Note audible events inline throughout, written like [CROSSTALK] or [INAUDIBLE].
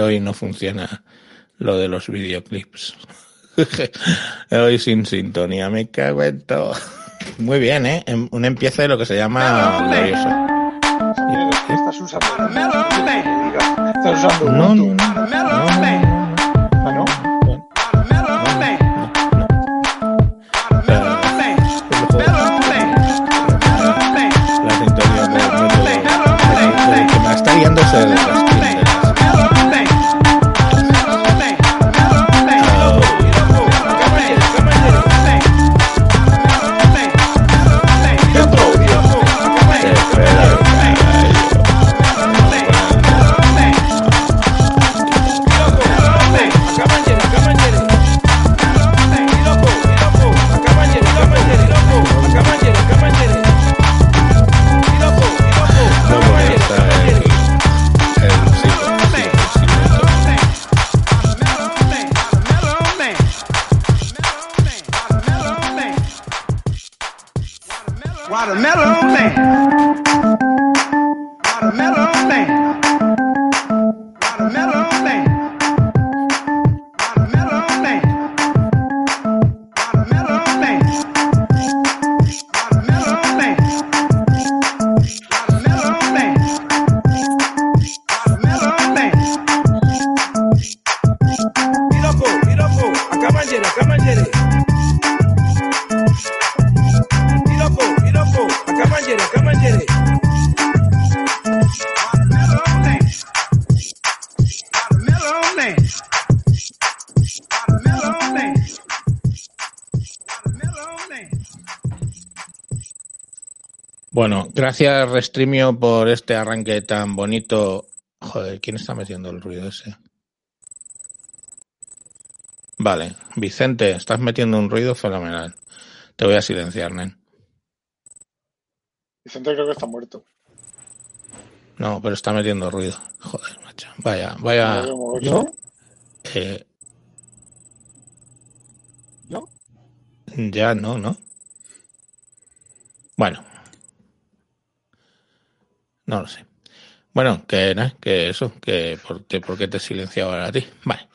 hoy no funciona lo de los videoclips. hoy sin sintonía, me cago en todo. Muy bien, ¿eh? Em- Un empiece de lo que se llama glorioso. Estás usando. Estás usando No, no, no, Ah. La sintonía me está guiando gracias Restreamio por este arranque tan bonito. Joder, ¿quién está metiendo el ruido ese? Vale, Vicente, estás metiendo un ruido fenomenal. Te voy a silenciar, nen. Vicente creo que está muerto. No, pero está metiendo ruido. Joder, macho. Vaya, vaya. ¿No? Eh, ¿No? Ya no, ¿no? Bueno. No lo sé. Bueno, que, nada, que eso, que por, que por qué te ahora a ti. Vale.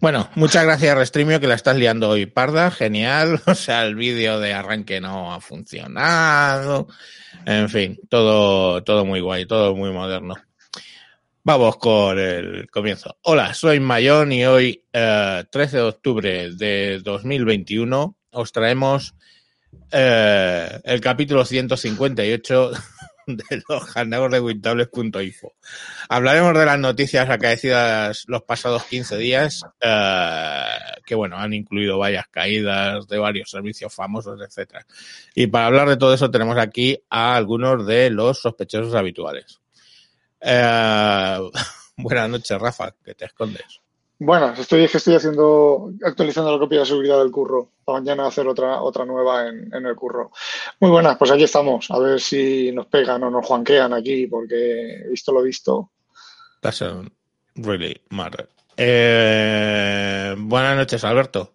Bueno, muchas gracias, Restreamio, que la estás liando hoy parda. Genial. [LAUGHS] O sea, el vídeo de arranque no ha funcionado. En fin, todo, todo muy guay, todo muy moderno. Vamos con el comienzo. Hola, soy Mayón y hoy, eh, 13 de octubre de 2021, os traemos eh, el capítulo 158 de los ganadores de Wintables.info. Hablaremos de las noticias acaecidas los pasados 15 días, eh, que bueno, han incluido varias caídas de varios servicios famosos, etcétera. Y para hablar de todo eso tenemos aquí a algunos de los sospechosos habituales. Eh, [LAUGHS] buenas noches, Rafa, que te escondes. Bueno, estoy, estoy haciendo, actualizando la copia de seguridad del curro. Para mañana hacer otra, otra nueva en, en el curro. Muy buenas, pues aquí estamos. A ver si nos pegan o nos juanquean aquí, porque visto lo visto. Doesn't really matter. Eh, buenas noches, Alberto.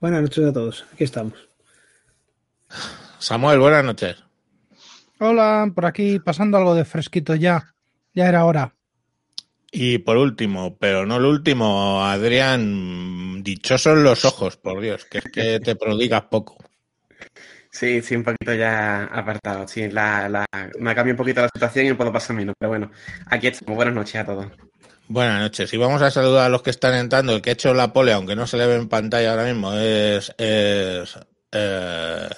Buenas noches a todos, aquí estamos. Samuel, buenas noches. Hola, por aquí pasando algo de fresquito ya. Ya era hora. Y por último, pero no el último, Adrián, dichosos los ojos, por Dios, que es que te prodigas poco. Sí, sí, un poquito ya apartado. Sí, la, la, me ha cambiado un poquito la situación y puedo pasar menos. Pero bueno, aquí estamos. Buenas noches a todos. Buenas noches. Y vamos a saludar a los que están entrando. El que ha hecho la pole, aunque no se le ve en pantalla ahora mismo, es, es eh,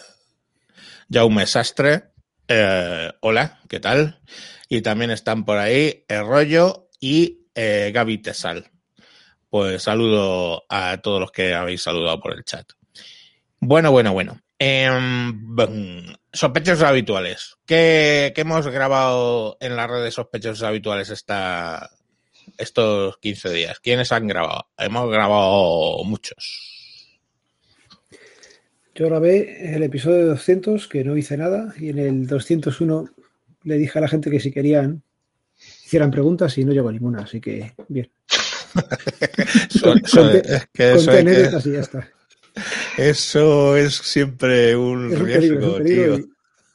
Jaume Sastre. Eh, hola, ¿qué tal? Y también están por ahí El Rollo y eh, Gaby Tesal. Pues saludo a todos los que habéis saludado por el chat. Bueno, bueno, bueno. Bum, sospechosos habituales. ¿Qué, qué hemos grabado en la red de sospechosos habituales esta, estos 15 días? ¿Quiénes han grabado? Hemos grabado muchos. Yo grabé el episodio 200, que no hice nada, y en el 201 le dije a la gente que si querían hicieran preguntas y no llegó ninguna, así que bien. [LAUGHS] Eso, Con- eso- es que eso, que- y ya está. eso es siempre un Es un peligro, es riesgo, un tío.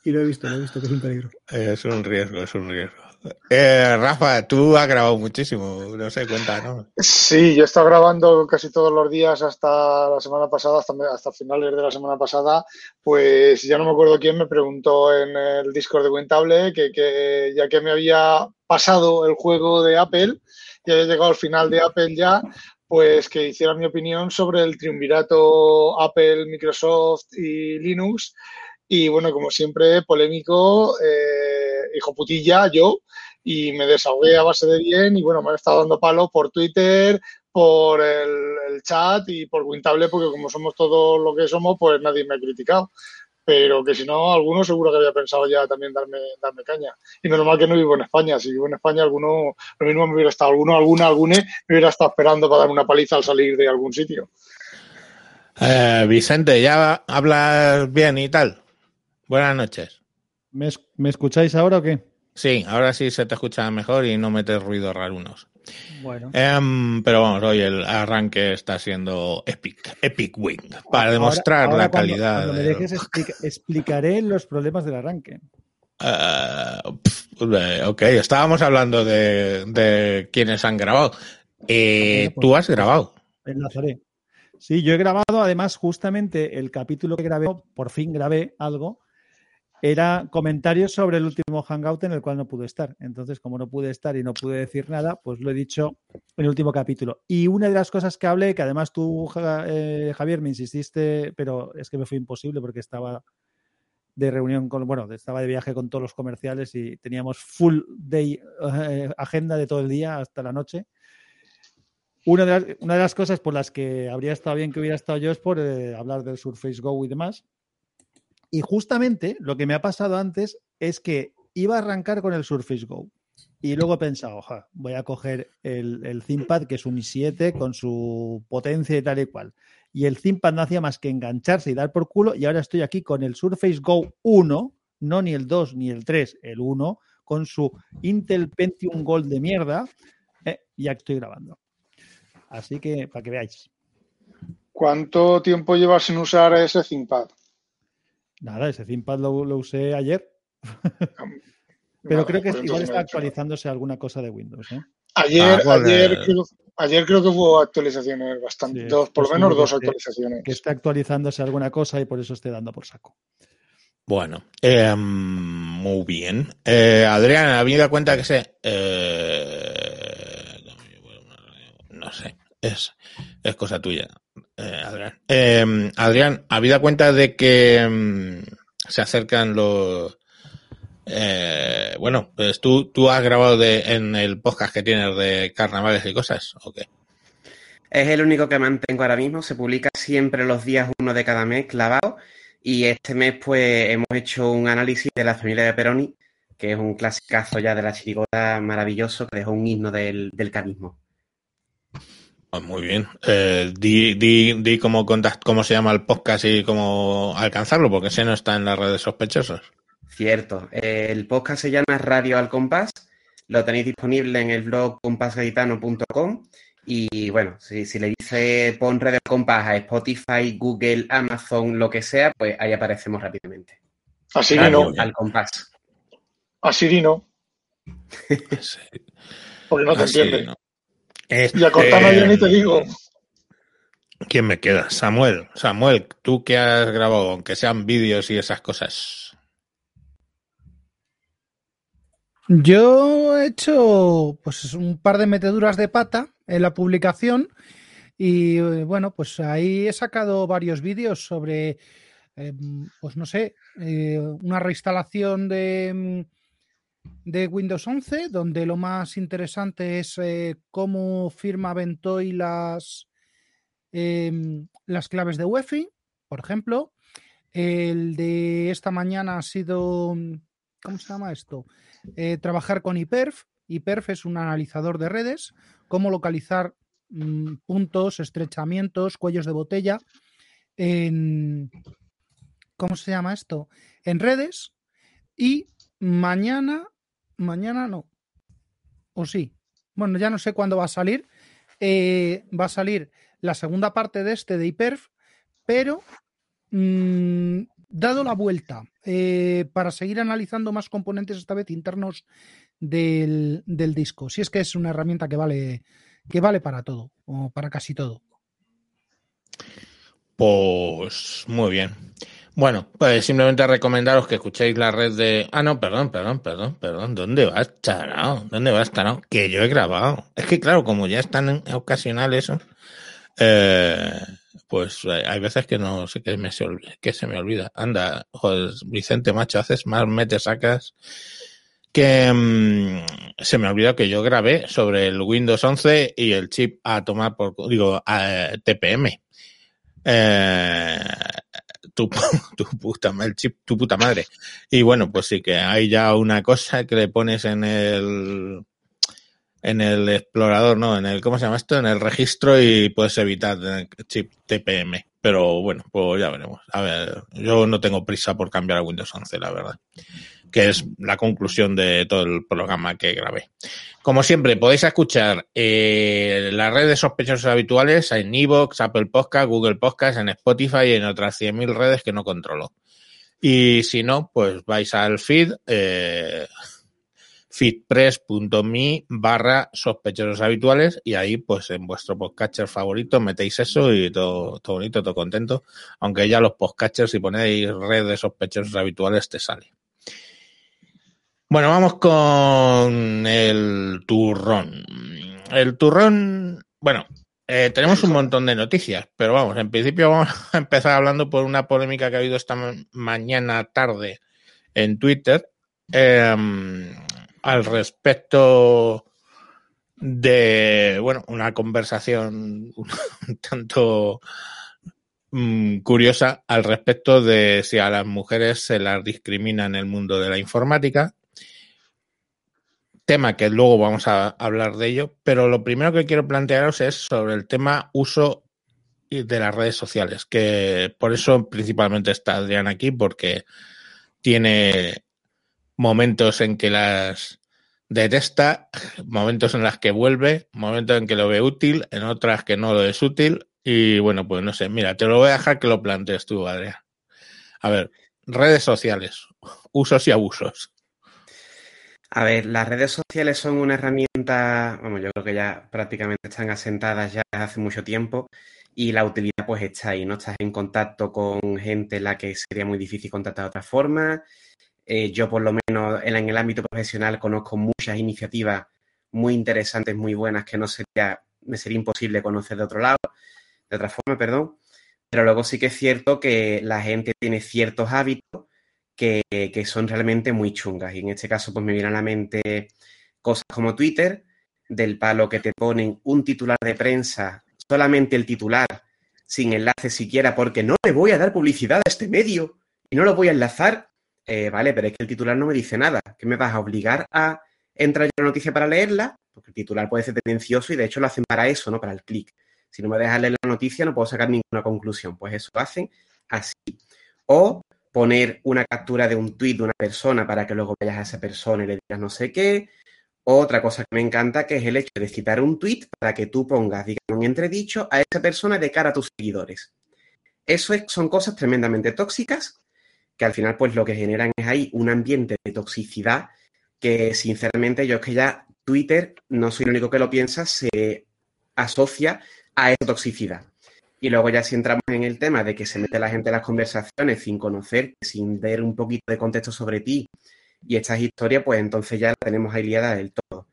y, y lo he visto, lo he visto que es un peligro. Es un riesgo, es un riesgo. Eh, Rafa, tú has grabado muchísimo, no sé, cuéntanos. Sí, yo he estado grabando casi todos los días hasta la semana pasada, hasta, hasta finales de la semana pasada. Pues ya no me acuerdo quién me preguntó en el Discord de Cuentable que, que ya que me había pasado el juego de Apple y había llegado al final de Apple ya, pues que hiciera mi opinión sobre el triunvirato Apple, Microsoft y Linux. Y bueno, como siempre, polémico, eh, hijo putilla, yo, y me desahogué a base de bien y bueno, me han estado dando palo por Twitter, por el, el chat y por Wintable, porque como somos todos lo que somos, pues nadie me ha criticado. Pero que si no, alguno seguro que había pensado ya también darme, darme caña. Y menos mal que no vivo en España. Si vivo en España, alguno, lo mismo me hubiera estado, alguno, alguna, alguna, me hubiera estado esperando para darme una paliza al salir de algún sitio. Eh, Vicente, ¿ya hablas bien y tal? Buenas noches. ¿Me, es- me escucháis ahora o qué? Sí, ahora sí se te escucha mejor y no metes ruidos rarunos. Bueno. Em, pero vamos, hoy el arranque está siendo epic, epic wing, para Ahora- demostrar ahora la cuando- calidad. Cuando me dejes explica- explicaré los problemas del arranque. Pf, eh, ok, estábamos hablando de, de quienes han grabado. Eh, Bueno, pues- Tú has grabado. Enlazaré. Sí, yo he grabado, además, justamente el capítulo que grabé, por fin grabé algo, era comentarios sobre el último Hangout en el cual no pude estar. Entonces, como no pude estar y no pude decir nada, pues lo he dicho en el último capítulo. Y una de las cosas que hablé, que además tú, eh, Javier, me insististe, pero es que me fue imposible porque estaba de reunión con, bueno, estaba de viaje con todos los comerciales y teníamos full day eh, agenda de todo el día hasta la noche. Una de, las, una de las cosas por las que habría estado bien que hubiera estado yo es por eh, hablar del Surface Go y demás. Y justamente lo que me ha pasado antes es que iba a arrancar con el Surface Go. Y luego he pensado, "Oja, voy a coger el, el que es un i7, con su potencia y tal y cual. Y el ThinkPad no hacía más que engancharse y dar por culo. Y ahora estoy aquí con el Surface Go 1, no ni el 2 ni el 3, el 1, con su Intel Pentium Gold de mierda. eh, ya estoy grabando. Así que para que veáis. ¿Cuánto tiempo llevas sin usar ese ThinkPad? Nada, ese ThinkPad lo, lo usé ayer. [LAUGHS] Pero Vale, creo que pues igual está actualizándose alguna cosa de Windows. ¿eh? Ayer, Ah, ¿cuál ayer, creo, ayer creo que hubo actualizaciones bastante, Sí, dos, por lo menos dos actualizaciones. Que está actualizándose alguna cosa y por eso esté dando por saco. Bueno, em, muy bien. Eh, Adrián, habida cuenta que sé. eh, no sé, es, es cosa tuya, eh, Adrián. Eh, Adrián, habida cuenta de que em, se acercan los. eh, bueno, pues tú, tú has grabado en el podcast que tienes de carnavales y cosas, ¿o qué? Es el único que mantengo ahora mismo. Se publica siempre los días uno de cada mes clavado. Y este mes, pues, hemos hecho un análisis de la familia de Peroni, que es un clasicazo ya de la chirigota maravilloso que dejó un himno del, del carismo. Pues muy bien. Eh, di, di, di cómo, contact- cómo se llama el podcast y cómo alcanzarlo, porque ese no está en las redes sospechosos. Cierto. Eh, el podcast se llama Radio al Compás. Lo tenéis disponible en el blog compasgaditano.com. Y bueno, si, si le dice pon Radio al Compás a Spotify, Google, Amazon, lo que sea, pues ahí aparecemos rápidamente. A Siri Radio no, al Compás. a Siri no, [LAUGHS] Sí. porque no te Así, entiende. Y a Cortana yo ni te digo. ¿Quién me queda? Samuel. Samuel, tú que has grabado, aunque sean vídeos y esas cosas. Yo he hecho pues un par de meteduras de pata en la publicación y eh, bueno, pues ahí he sacado varios vídeos sobre, eh, pues no sé, eh, una reinstalación de, mm, de Windows 11, donde lo más interesante es eh, cómo firma Ventoy las, em, las claves de UEFI, por ejemplo. El de esta mañana ha sido, ¿cómo se llama esto? Eh, trabajar con IPERF. IPERF es un analizador de redes, cómo localizar mm, puntos, estrechamientos, cuellos de botella en, ¿cómo se llama esto? En redes. Y mañana, mañana no, o sí, bueno, ya no sé cuándo va a salir. eh, va a salir la segunda parte de este de IPERF, pero mm, dado la vuelta eh, para seguir analizando más componentes, esta vez internos del, del disco. Si es que es una herramienta que vale, que vale para todo, o para casi todo. Pues muy bien. Bueno, pues simplemente recomendaros que escuchéis la red de. Ah, no, perdón, perdón, perdón, perdón. ¿Dónde va Tarao? ¿Dónde va Tarao? Que yo he grabado. Es que, claro, como ya están en ocasional eso, eh, pues hay veces que no sé que, se, que se me olvida. Anda, joder, Vicente, macho, haces más mete sacas que mmm, se me olvidó que yo grabé sobre el Windows 11 y el chip a tomar por, digo, a, TPM. Eh, [LAUGHS] tu, puta, el chip, tu puta madre. Y bueno, pues sí que hay ya una cosa que le pones en el en el explorador, no, en el, ¿cómo se llama esto? En el registro y puedes evitar el chip TPM. Pero bueno, pues ya veremos. A ver, yo no tengo prisa por cambiar a Windows 11, la verdad. Que es la conclusión de todo el programa que grabé. Como siempre, podéis escuchar eh, las redes sospechosos habituales en Evox, Apple Podcast, Google Podcast, en Spotify y en otras 100.000 redes que no controlo. Y si no, pues vais al feed, eh, feedpress.me barra sospechosos habituales y ahí pues en vuestro podcatcher favorito metéis eso y todo, todo bonito, todo contento. Aunque ya los podcatchers si ponéis red de sospechosos habituales te sale. Bueno, vamos con el turrón. El turrón, bueno, eh, tenemos un montón de noticias, pero vamos, en principio vamos a empezar hablando por una polémica que ha habido esta mañana tarde en Twitter eh, al respecto de, bueno, una conversación [LAUGHS] un tanto mmm, curiosa al respecto de si a las mujeres se las discrimina en el mundo de la informática tema que luego vamos a hablar de ello, pero lo primero que quiero plantearos es sobre el tema uso de las redes sociales, que por eso principalmente está Adrián aquí, porque tiene momentos en que las detesta, momentos en las que vuelve, momentos en que lo ve útil, en otras que no lo es útil, y bueno, pues no sé, mira, te lo voy a dejar que lo plantees tú, Adrián. A ver, redes sociales, usos y abusos. A ver, las redes sociales son una herramienta, vamos, yo creo que ya prácticamente están asentadas ya hace mucho tiempo y la utilidad pues está ahí, ¿no? Estás en contacto con gente en la que sería muy difícil contactar de otra forma. Eh, yo por lo menos en, el ámbito profesional conozco muchas iniciativas muy interesantes, muy buenas que no sería, me sería imposible conocer de otro lado, de otra forma, perdón. Pero luego sí que es cierto que la gente tiene ciertos hábitos que, que, son realmente muy chungas. Y en este caso, pues me viene a la mente cosas como Twitter, del palo que te ponen un titular de prensa, solamente el titular, sin enlace siquiera, porque no le voy a dar publicidad a este medio y no lo voy a enlazar. Eh, vale, pero es que el titular no me dice nada. ¿Qué me vas a obligar a entrar en la noticia para leerla? Porque el titular puede ser tendencioso y de hecho lo hacen para eso, ¿no? Para el clic. Si no me dejas leer la noticia, no puedo sacar ninguna conclusión. Pues eso hacen así. O poner una captura de un tuit de una persona para que luego vayas a esa persona y le digas no sé qué. Otra cosa que me encanta que es el hecho de citar un tuit para que tú pongas, digamos, un entredicho a esa persona de cara a tus seguidores. Eso es, son cosas tremendamente tóxicas que al final pues lo que generan es ahí un ambiente de toxicidad que sinceramente yo es que ya Twitter, no soy el único que lo piensa, se asocia a esa toxicidad. Y luego ya si entramos en el tema de que se mete la gente en las conversaciones sin conocer, sin ver un poquito de contexto sobre ti y estas historias, pues entonces ya la tenemos ahí liada del todo.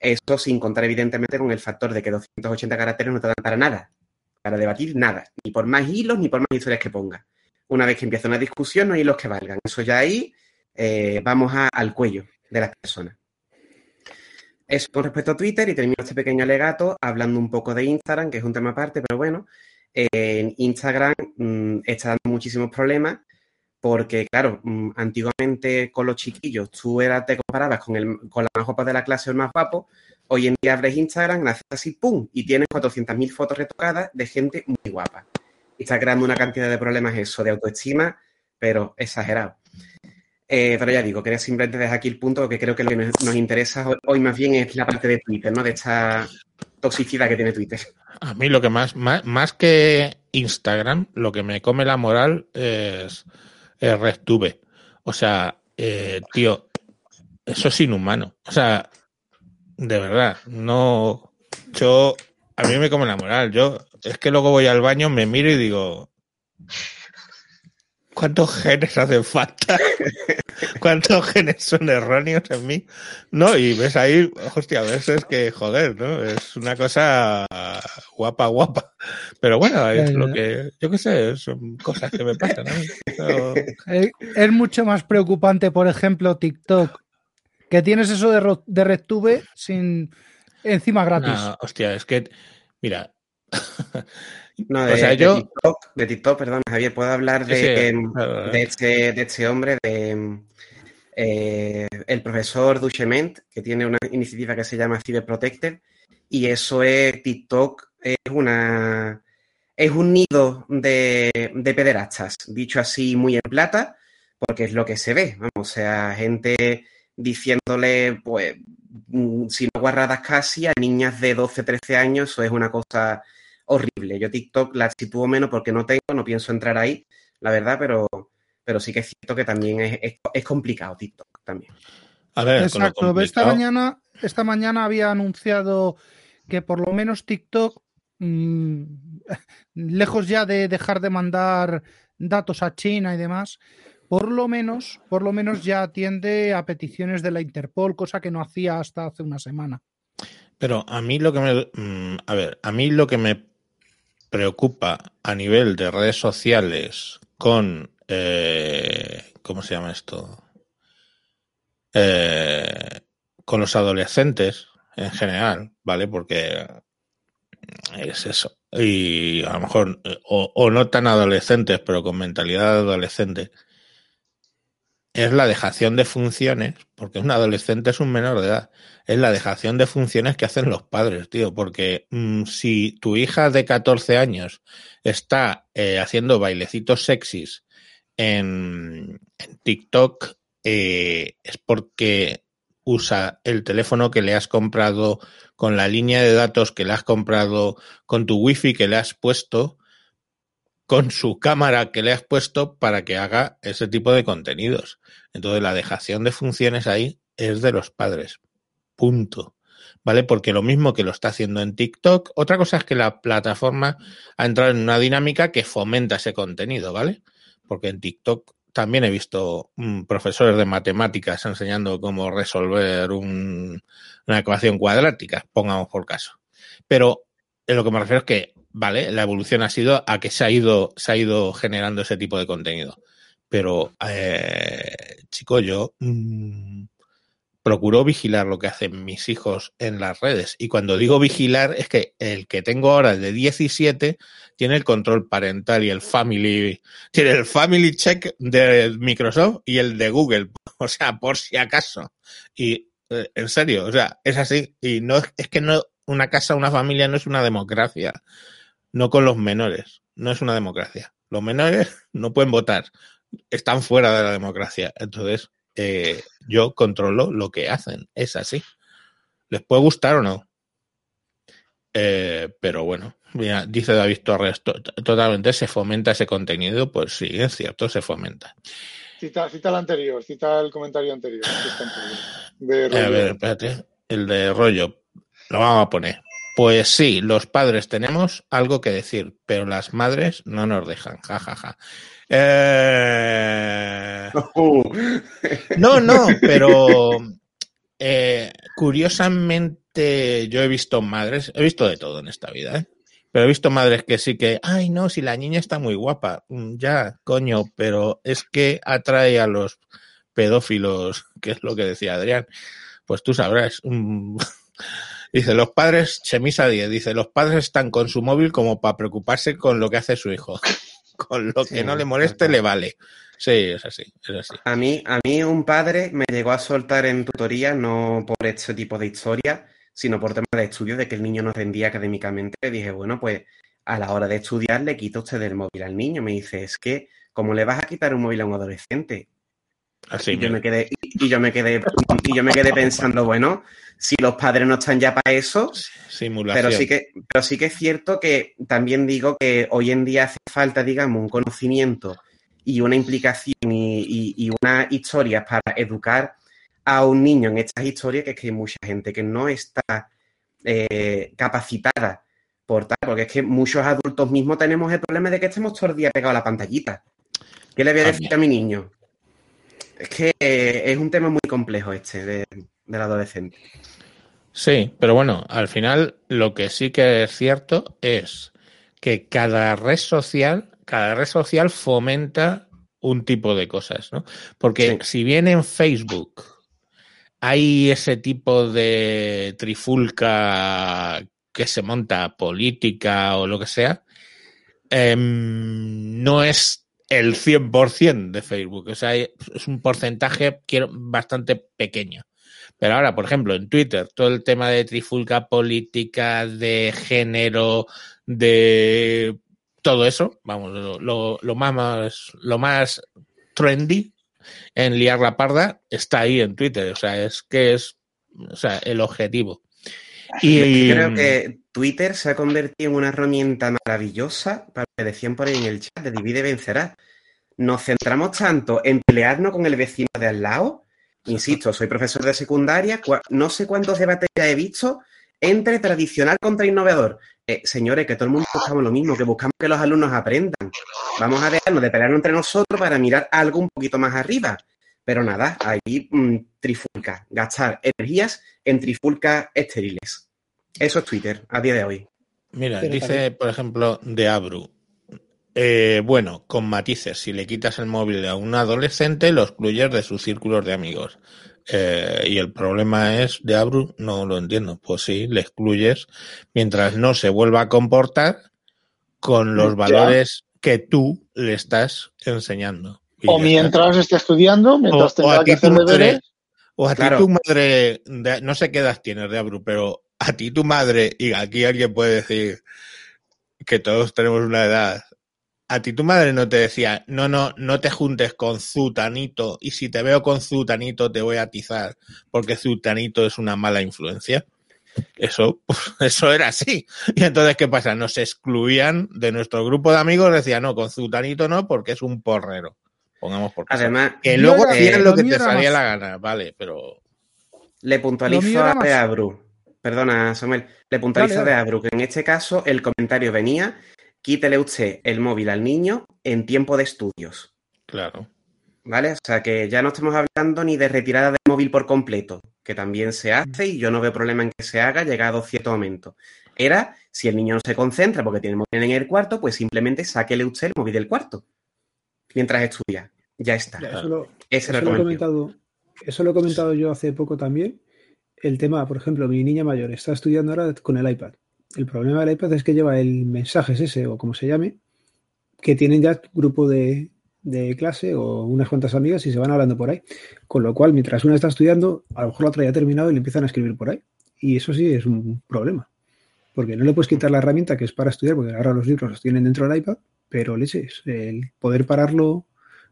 Esto sin contar evidentemente con el factor de que 280 caracteres no te dan para nada, para debatir nada, ni por más hilos ni por más historias que ponga. Una vez que empieza una discusión no hay hilos que valgan. Eso ya ahí eh, vamos a, al cuello de las personas. Eso con respecto a Twitter y termino este pequeño alegato hablando un poco de Instagram, que es un tema aparte, pero bueno, en Instagram mmm, está dando muchísimos problemas porque, claro, mmm, antiguamente con los chiquillos tú eras, te comparabas con, el, con la más guapa de la clase o el más guapo. Hoy en día abres Instagram, haces así, ¡pum! Y tienes 400.000 fotos retocadas de gente muy guapa. Está creando una cantidad de problemas eso, de autoestima, pero exagerado. Eh, pero ya digo, quería simplemente dejar aquí el punto porque creo que lo que nos, interesa hoy más bien es la parte de Twitter, ¿no? De esta toxicidad que tiene Twitter. A mí lo que más, más, más que Instagram, lo que me come la moral es, eh, RedTube. O sea, eh, tío, eso es inhumano. O sea, de verdad, no. Yo, a mí me come la moral. Yo, es que luego voy al baño, me miro y digo, ¿cuántos genes hacen falta? [LAUGHS] ¿Cuántos genes son erróneos en mí? No, y ves ahí, hostia, a veces que, joder, ¿no? Es una cosa guapa, guapa. Pero bueno, es lo que, yo qué sé, son cosas que me pasan a mí. Pero- Es mucho más preocupante, por ejemplo, TikTok, que tienes eso de, de RedTube sin encima gratis. No, hostia, es que, mira, [LAUGHS] No, de, O sea, de yo- TikTok, de TikTok, perdón, Javier, puedo hablar de, Sí, em, de, este, de este hombre, de em, eh, el profesor Duchement, que tiene una iniciativa que se llama Cyber Protected, y eso es TikTok, es una es un nido de, de pederastas, dicho así muy en plata, porque es lo que se ve, vamos, o sea, gente diciéndole, pues, mm, si no guarradas casi a niñas de 12, 13 años, eso es una cosa horrible. Yo TikTok la sitúo menos porque no tengo, no pienso entrar ahí, la verdad, pero, pero sí que es cierto que también es, es- es complicado TikTok también. a ver, Exacto. Esta mañana, esta mañana había anunciado que por lo menos TikTok, mm, [LAUGHS] lejos ya de dejar de mandar datos a China y demás, por lo menos, por lo menos ya atiende a peticiones de la Interpol, cosa que no hacía hasta hace una semana. Pero a mí lo que me, mm, a ver, a mí lo que me preocupa a nivel de redes sociales con, eh, ¿cómo se llama esto? Eh, con los adolescentes en general, ¿vale? Porque es eso. Y a lo mejor, o, o no tan adolescentes, pero con mentalidad adolescente, es la dejación de funciones, porque un adolescente es un menor de edad, es la dejación de funciones que hacen los padres, tío, porque mm, si tu hija de 14 años está eh, haciendo bailecitos sexys en, TikTok, eh, es porque usa el teléfono que le has comprado con la línea de datos que le has comprado con tu wifi que le has puesto con su cámara que le has puesto para que haga ese tipo de contenidos. Entonces la dejación de funciones ahí es de los padres. Punto. ¿Vale? Porque lo mismo que lo está haciendo en TikTok, otra cosa es que la plataforma ha entrado en una dinámica que fomenta ese contenido, ¿vale? Porque en TikTok también he visto mm, profesores de matemáticas enseñando cómo resolver un- una ecuación cuadrática, pongamos por caso. Pero en lo que me refiero es que, vale, la evolución ha sido a que se ha ido, se ha ido generando ese tipo de contenido. Pero, eh, chico, yo mm, procuro vigilar lo que hacen mis hijos en las redes. Y cuando digo vigilar, es que el que tengo ahora, el de 17, tiene el control parental y el family, tiene el family check de Microsoft y el de Google. [LAUGHS] O sea, por si acaso. Y eh, en serio, o sea, es así. Y no es, que no, una casa, una familia no es una democracia. No con los menores. No es una democracia. Los menores [LAUGHS] no pueden votar. Están fuera de la democracia. Entonces, eh, yo controlo lo que hacen. Es así. Les puede gustar o no. Eh, pero bueno, mira, dice David Torres, to- totalmente se fomenta ese contenido, pues sí, es cierto, se fomenta. Cita, cita el anterior, cita el comentario anterior. de Eh, a ver, espérate, el de rollo, lo vamos a poner. Pues sí, los padres tenemos algo que decir, pero las madres no nos dejan, jajaja. Eh... [LAUGHS] No, no, pero eh, curiosamente yo he visto madres, he visto de todo en esta vida, ¿eh? Pero he visto madres que sí que, ay, no, si la niña está muy guapa, Mm, ya, coño, pero es que atrae a los pedófilos, [LAUGHS] que es lo que decía Adrián. Pues tú sabrás. mm, [LAUGHS] Dice, los padres, Chemisa 10, dice, los padres están con su móvil como para preocuparse con lo que hace su hijo. Con lo Sí, que no le moleste, le vale. Sí, es así, es así. A mí, a mí un padre me llegó a soltar en tutoría, no por este tipo de historia, sino por temas de estudio, de que el niño no rendía académicamente. Le dije, bueno, pues a la hora de estudiar le quita usted el móvil al niño. Me dice, es que, ¿cómo le vas a quitar un móvil a un adolescente? Así Y yo me quedé, y, y yo me quedé, y yo me quedé pensando, bueno, si los padres no están ya para eso, Simulación. pero sí que, pero sí que es cierto que también digo que hoy en día hace falta, digamos, un conocimiento y una implicación y, y- y unas historias para educar a un niño en estas historias, que es que hay mucha gente que no está eh, capacitada por tal, porque es que muchos adultos mismos tenemos el problema de que estemos todo el día pegados a la pantallita. ¿Qué le voy a decir a mi niño? Es que eh, es un tema muy complejo este de, del adolescente. Sí, pero bueno, al final lo que sí que es cierto es que cada red social, cada red social fomenta un tipo de cosas, ¿no? Porque si bien en Facebook hay ese tipo de trifulca que se monta política o lo que sea, em, no es el 100% de Facebook, o sea, es un porcentaje quiero, bastante pequeño. Pero ahora, por ejemplo, en Twitter, todo el tema de trifulca política, de género, de todo eso, vamos, lo, lo, lo más, lo más trendy en liar la parda está ahí en Twitter. O sea, es que es o sea, el objetivo. Y, creo que Twitter se ha convertido en una herramienta maravillosa para lo que decían por ahí en el chat de divide vencerá. Nos centramos tanto en pelearnos con el vecino de al lado. Insisto, soy profesor de secundaria, no sé cuántos debates ya he visto entre tradicional contra innovador. Eh, señores, que todo el mundo buscamos lo mismo, que buscamos que los alumnos aprendan. Vamos a dejarnos de pelear entre nosotros para mirar algo un poquito más arriba. Pero nada, ahí mmm, trifulca, gastar energías en trifulcas estériles. Eso es Twitter a día de hoy. Mira, Pero dice, también... por ejemplo, de Abru. Eh, bueno, con matices, si le quitas el móvil a un adolescente, lo excluyes de sus círculos de amigos. Eh, y el problema es de Abru, no lo entiendo. Pues sí, le excluyes mientras no se vuelva a comportar con los ya. valores que tú le estás enseñando. Y o mientras está. esté estudiando, mientras o, tenga o a que ti hacer madre, deberes. o a Claro. ti tu madre, de- no sé qué edad tienes de Abru, pero a ti tu madre, y aquí alguien puede decir que todos tenemos una edad, a ti tu madre no te decía, no, no, no te juntes con Zutanito, y si te veo con Zutanito te voy a atizar, porque Zutanito es una mala influencia. Eso, pues, [LAUGHS] eso era así. Y entonces, ¿qué pasa? Nos excluían de nuestro grupo de amigos, decían, no, con Zutanito no, porque es un porrero. Pongamos por caso. Además, Que luego hacían eh, lo lo que te salía más- la gana, vale, pero Le puntualizo a Abru. Perdona, Samuel. Le puntualizo Dale, de. Abru que en este caso el comentario venía: quítele usted el móvil al niño en tiempo de estudios. claro. ¿Vale? O sea que ya no estamos hablando ni de retirada del móvil por completo, que también se hace y yo no veo problema en que se haga llegado cierto momento. Era, si el niño no se concentra porque tiene el móvil en el cuarto, pues simplemente sáquele usted el móvil del cuarto mientras estudia. Ya está. Ya, eso lo, Ese eso era el lo he comentario. comentado, eso lo he comentado yo hace poco también. El tema, por ejemplo, mi niña mayor está estudiando ahora con el iPad. El problema del iPad es que lleva el mensajes ese, o como se llame, que tienen ya grupo de, de clase o unas cuantas amigas y se van hablando por ahí. Con lo cual, mientras una está estudiando, a lo mejor la otra ya ha terminado y le empiezan a escribir por ahí. Y eso sí es un problema. Porque no le puedes quitar la herramienta que es para estudiar, porque ahora los libros los tienen dentro del iPad, pero leches, el poder pararlo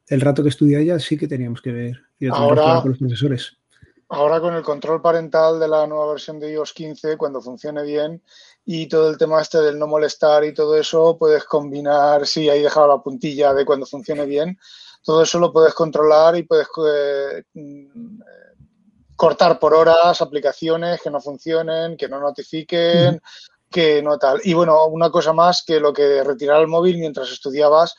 el rato que estudia ella sí que teníamos que ver y Ahora- con los profesores. Ahora con el control parental de la nueva versión de iOS 15, cuando funcione bien, y todo el tema este del no molestar y todo eso, puedes combinar, sí, ahí he dejado la puntilla de cuando funcione bien, todo eso lo puedes controlar y puedes eh, mm, cortar por horas aplicaciones que no funcionen, que no notifiquen, que no tal. Y bueno, una cosa más que lo que retirar el móvil mientras estudiabas,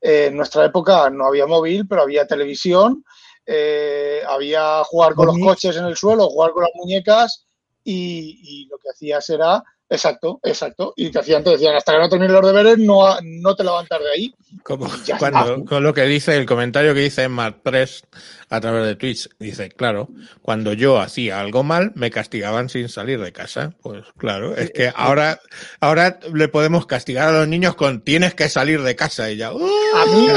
eh, en nuestra época no había móvil, pero había televisión, eh, había jugar con los coches en el suelo, jugar con las muñecas y, y lo que hacías era, exacto, exacto, y te hacían, te decían, hasta que no termines los deberes no, no te levantas de ahí. Como cuando, con lo que dice, el comentario que dice Mark Press a través de Twitch, dice, claro, cuando yo hacía algo mal, me castigaban sin salir de casa. Pues claro, es que ahora, ahora le podemos castigar a los niños con tienes que salir de casa y ya. ¡uh! A mí,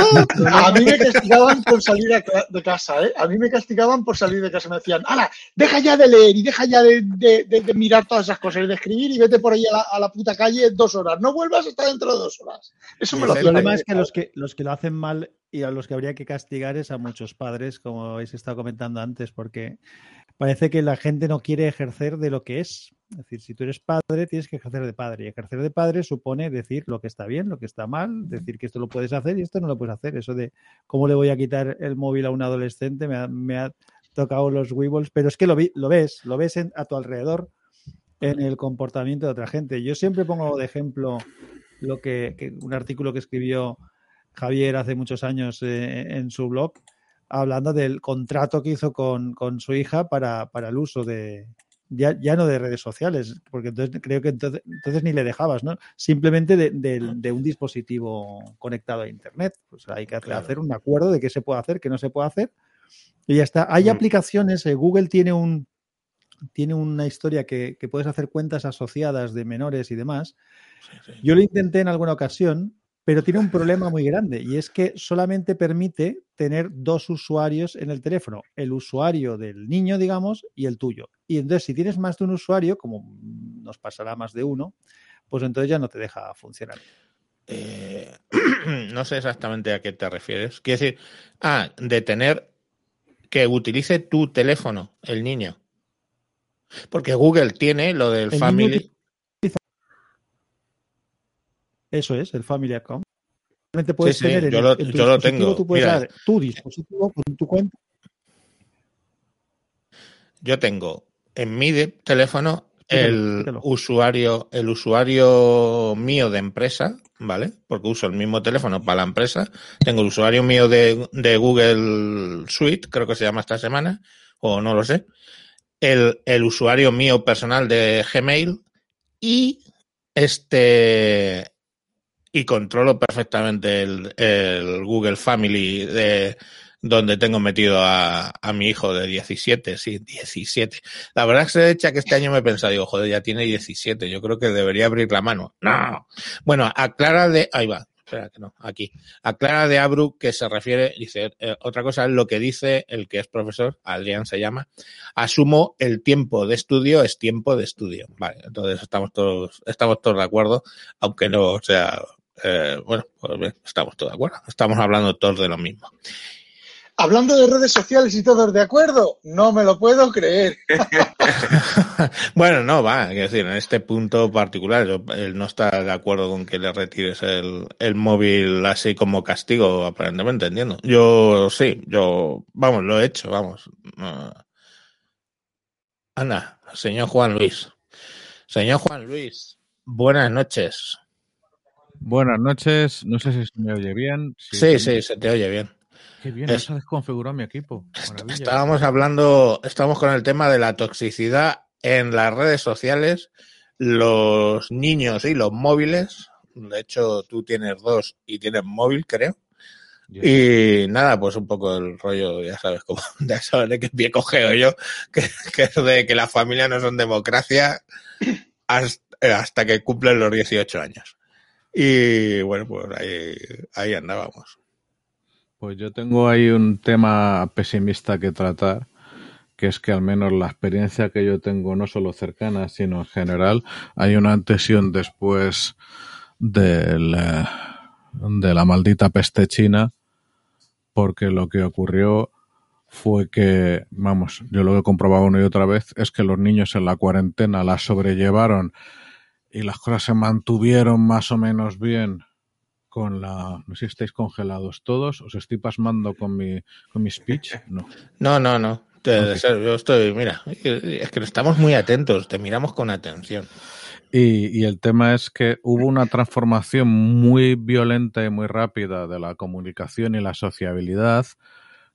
a mí me castigaban por salir de casa, ¿eh? A mí me castigaban por salir de casa. Me decían, ¡hala! Deja ya de leer y deja ya de, de- de- de mirar todas esas cosas y de escribir y vete por ahí a la, a la puta calle dos horas. No vuelvas hasta dentro de dos horas. Eso me lo El problema es que los que los que lo hacen mal y a los que habría que castigar es a muchos padres, como habéis estado comentando antes, porque parece que la gente no quiere ejercer de lo que es. Es decir, si tú eres padre, tienes que ejercer de padre. Y ejercer de padre supone decir lo que está bien, lo que está mal, decir que esto lo puedes hacer y esto no lo puedes hacer. Eso de cómo le voy a quitar el móvil a un adolescente me ha, me ha tocado los weebles, pero es que lo, vi- lo ves, lo ves en- a tu alrededor en el comportamiento de otra gente. Yo siempre pongo de ejemplo lo que, que- un artículo que escribió Javier hace muchos años eh, en su blog, hablando del contrato que hizo con, con su hija para, para el uso de ya, ya no de redes sociales, porque entonces creo que entonces, entonces ni le dejabas, ¿no? Simplemente de, de- de un dispositivo conectado a internet. Pues hay que hacer, Claro. hacer un acuerdo de qué se puede hacer, qué no se puede hacer. Y ya está. Hay Mm. aplicaciones, eh, Google tiene un tiene una historia que, que puedes hacer cuentas asociadas de menores y demás. Sí, sí. Yo lo intenté en alguna ocasión, pero tiene un problema muy grande y es que solamente permite tener dos usuarios en el teléfono, el usuario del niño, digamos, y el tuyo. Y entonces, si tienes más de un usuario, como nos pasará más de uno, pues entonces ya no te deja funcionar. Eh, [CLEARS THROAT] no sé exactamente a qué te refieres. Quiere decir, ah, de tener que utilice tu teléfono, el niño. Porque Google tiene lo del El Family. Eso es, el Family Account. Realmente puedes Sí, sí, tener en, yo el- lo- yo lo tengo. tú puedes Mira. dar tu dispositivo con tu cuenta. Yo tengo en mi teléfono el usuario, el usuario mío de empresa, ¿vale? Porque uso el mismo teléfono para la empresa. Tengo el usuario mío de, de Google Suite, creo que se llama esta semana, o no lo sé. El, el usuario mío personal de Gmail y este y controlo perfectamente el, Google Family de donde tengo metido a, a mi hijo de 17, sí, 17. La verdad es que hecha que este año me he pensado, digo, joder, ya tiene 17, yo creo que debería abrir la mano. No. Bueno, aclara de, ahí va, espera que no, aquí. Aclara de Abru que se refiere, dice, eh, otra cosa es lo que dice el que es profesor, Adrián se llama, asumo el tiempo de estudio es tiempo de estudio. Vale, entonces estamos todos, estamos todos de acuerdo, aunque no sea, eh, bueno, pues bien, estamos todos de acuerdo, estamos hablando todos de lo mismo. Hablando de redes sociales y todos de acuerdo, no me lo puedo creer. [LAUGHS] bueno, no, va, quiero decir, en este punto particular, yo- él no está de acuerdo con que le retires el, el móvil así como castigo, aparentemente, entiendo. Yo sí, yo, vamos, lo he hecho, vamos. No. Anda, señor Juan Luis. Señor Juan Luis, buenas noches. Buenas noches, no sé si se me oye bien. Si Sí, se sí, se te oye bien. Qué bien, Es- has desconfigurado mi equipo. Maravilla. Estábamos hablando, estamos con el tema de la toxicidad en las redes sociales, los niños y los móviles. De hecho, tú tienes dos y tienes móvil, creo. Yes. Y nada, pues un poco el rollo, ya sabes cómo, [LAUGHS] ya sabes de qué pie cogeo yo, que, que es de que las familias no son democracia hasta, hasta que cumplen los 18 años. Y bueno, pues ahí, andábamos. Pues yo tengo ahí un tema pesimista que tratar, que es que al menos la experiencia que yo tengo, no solo cercana, sino en general, hay una antes y un después del, de la maldita peste china, porque lo que ocurrió fue que, vamos, yo lo he comprobado una y otra vez, es que los niños en la cuarentena la sobrellevaron y las cosas se mantuvieron más o menos bien con la... No sé si estáis congelados todos, os estoy pasmando con mi, con mi speech, [LAUGHS] no. No, no, no. Te-. Yo estoy, mira, es que estamos muy atentos, te miramos con atención. Y, y el tema es que hubo una transformación muy violenta y muy rápida de la comunicación y la sociabilidad,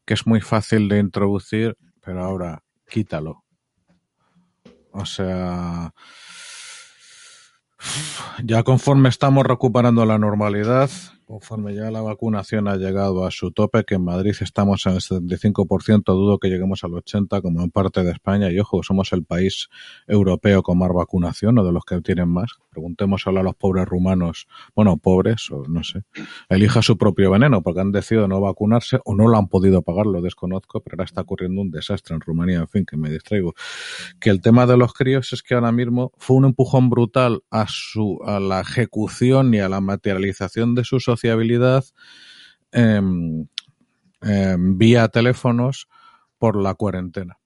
que es muy fácil de introducir, pero ahora quítalo. O sea, ya conforme estamos recuperando la normalidad, conforme ya la vacunación ha llegado a su tope, que en Madrid estamos en el 75%, dudo que lleguemos al 80% como en parte de España, y ojo, somos el país europeo con más vacunación, o de los que tienen más. Preguntemos ahora a los pobres rumanos, bueno, pobres, o no sé, elija su propio veneno, porque han decidido no vacunarse o no lo han podido pagar, lo desconozco, pero ahora está ocurriendo un desastre en Rumanía, en fin, que me distraigo. Que el tema de los críos es que ahora mismo fue un empujón brutal a su, a la ejecución y a la materialización de su sociabilidad em, em, vía teléfonos por la cuarentena.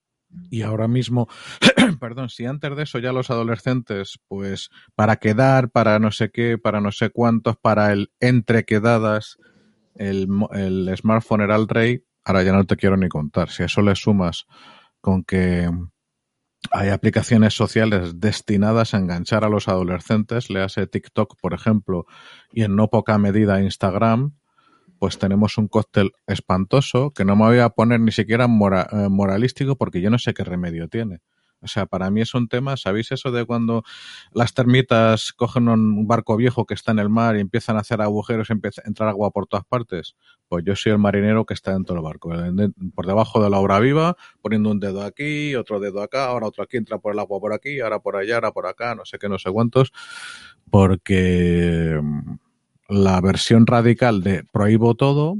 Y ahora mismo, [CLEARS THROAT] perdón, si antes de eso ya los adolescentes, pues para quedar, para no sé qué, para no sé cuántos, para el entre quedadas, el, el smartphone era el rey, ahora ya no te quiero ni contar. Si a eso le sumas con que hay aplicaciones sociales destinadas a enganchar a los adolescentes, le hace TikTok, por ejemplo, y en no poca medida Instagram, pues tenemos un cóctel espantoso que no me voy a poner ni siquiera mora- eh, moralístico porque yo no sé qué remedio tiene. O sea, para mí es un tema, ¿sabéis eso de cuando las termitas cogen un barco viejo que está en el mar y empiezan a hacer agujeros y a entrar agua por todas partes? Pues yo soy el marinero que está dentro del barco, por debajo de la obra viva, poniendo un dedo aquí, otro dedo acá, ahora otro aquí, entra por el agua por aquí, ahora por allá, ahora por acá, no sé qué, no sé cuántos, porque la versión radical de prohíbo todo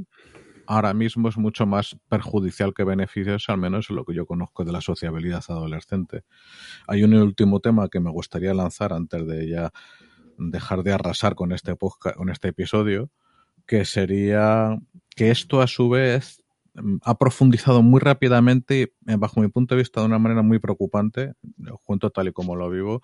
ahora mismo es mucho más perjudicial que beneficioso, al menos en lo que yo conozco de la sociabilidad adolescente. Hay un último tema que me gustaría lanzar antes de ya dejar de arrasar con este podcast, con este episodio, que sería que esto a su vez ha profundizado muy rápidamente, eh, bajo mi punto de vista, de una manera muy preocupante, lo cuento tal y como lo vivo,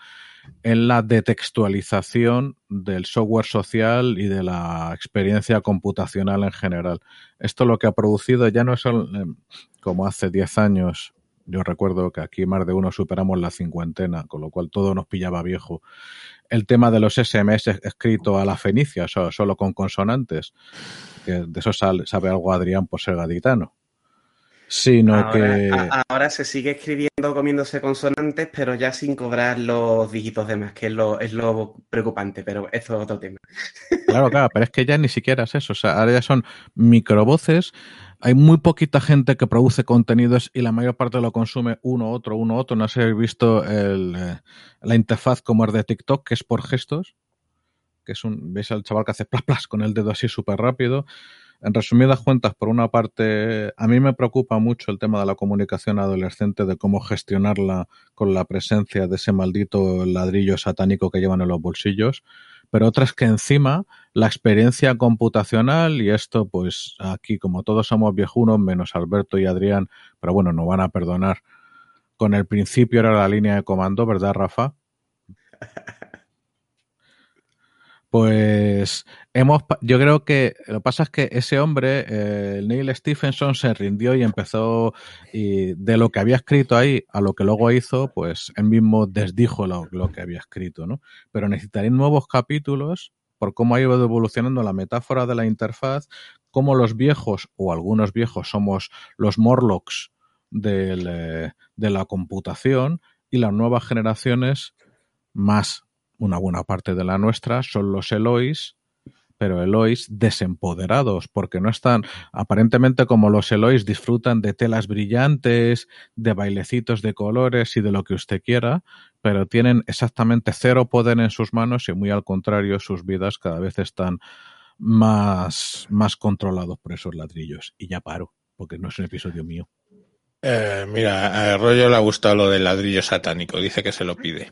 en la detextualización del software social y de la experiencia computacional en general. Esto lo que ha producido ya no es eh, como hace 10 años, yo recuerdo que aquí más de uno superamos la cincuentena, con lo cual todo nos pillaba viejo. El tema de los SMS escrito a la fenicia, solo con consonantes, que de eso sabe algo Adrián por ser gaditano. Sino Ahora, que... a- ahora se sigue escribiendo comiéndose consonantes, pero ya sin cobrar los dígitos de más, que es lo, es lo preocupante, pero esto es otro tema. [LAUGHS] Claro, claro, pero es que ya ni siquiera es eso. O sea, ahora ya son microvoces. Hay muy poquita gente que produce contenidos y la mayor parte lo consume uno, otro, uno, otro. No sé si habéis visto el, eh, la interfaz como es de TikTok, que es por gestos. Que es un, veis al chaval que hace plas plas con el dedo así súper rápido. En resumidas cuentas, por una parte, a mí me preocupa mucho el tema de la comunicación adolescente, de cómo gestionarla con la presencia de ese maldito ladrillo satánico que llevan en los bolsillos pero otra es que encima la experiencia computacional, y esto pues aquí como todos somos viejunos, menos Alberto y Adrián, pero bueno, nos van a perdonar, con el principio era la línea de comando, ¿verdad, Rafa? [LAUGHS] Pues hemos, yo creo que lo que pasa es que ese hombre, eh, Neil Stephenson, se rindió y empezó y de lo que había escrito ahí a lo que luego hizo, pues él mismo desdijo lo, que había escrito, ¿no? Pero necesitaría nuevos capítulos por cómo ha ido evolucionando la metáfora de la interfaz, cómo los viejos o algunos viejos somos los Morlocks eh, de la computación y las nuevas generaciones más una buena parte de la nuestra son los Elois, pero Elois desempoderados, porque no están, aparentemente como los Elois disfrutan de telas brillantes, de bailecitos de colores y de lo que usted quiera, pero tienen exactamente cero poder en sus manos y muy al contrario, sus vidas cada vez están más, más controlados por esos ladrillos. Y ya paro, porque no es un episodio mío. Eh, mira, a Rollo le ha gustado lo del ladrillo satánico, dice que se lo pide.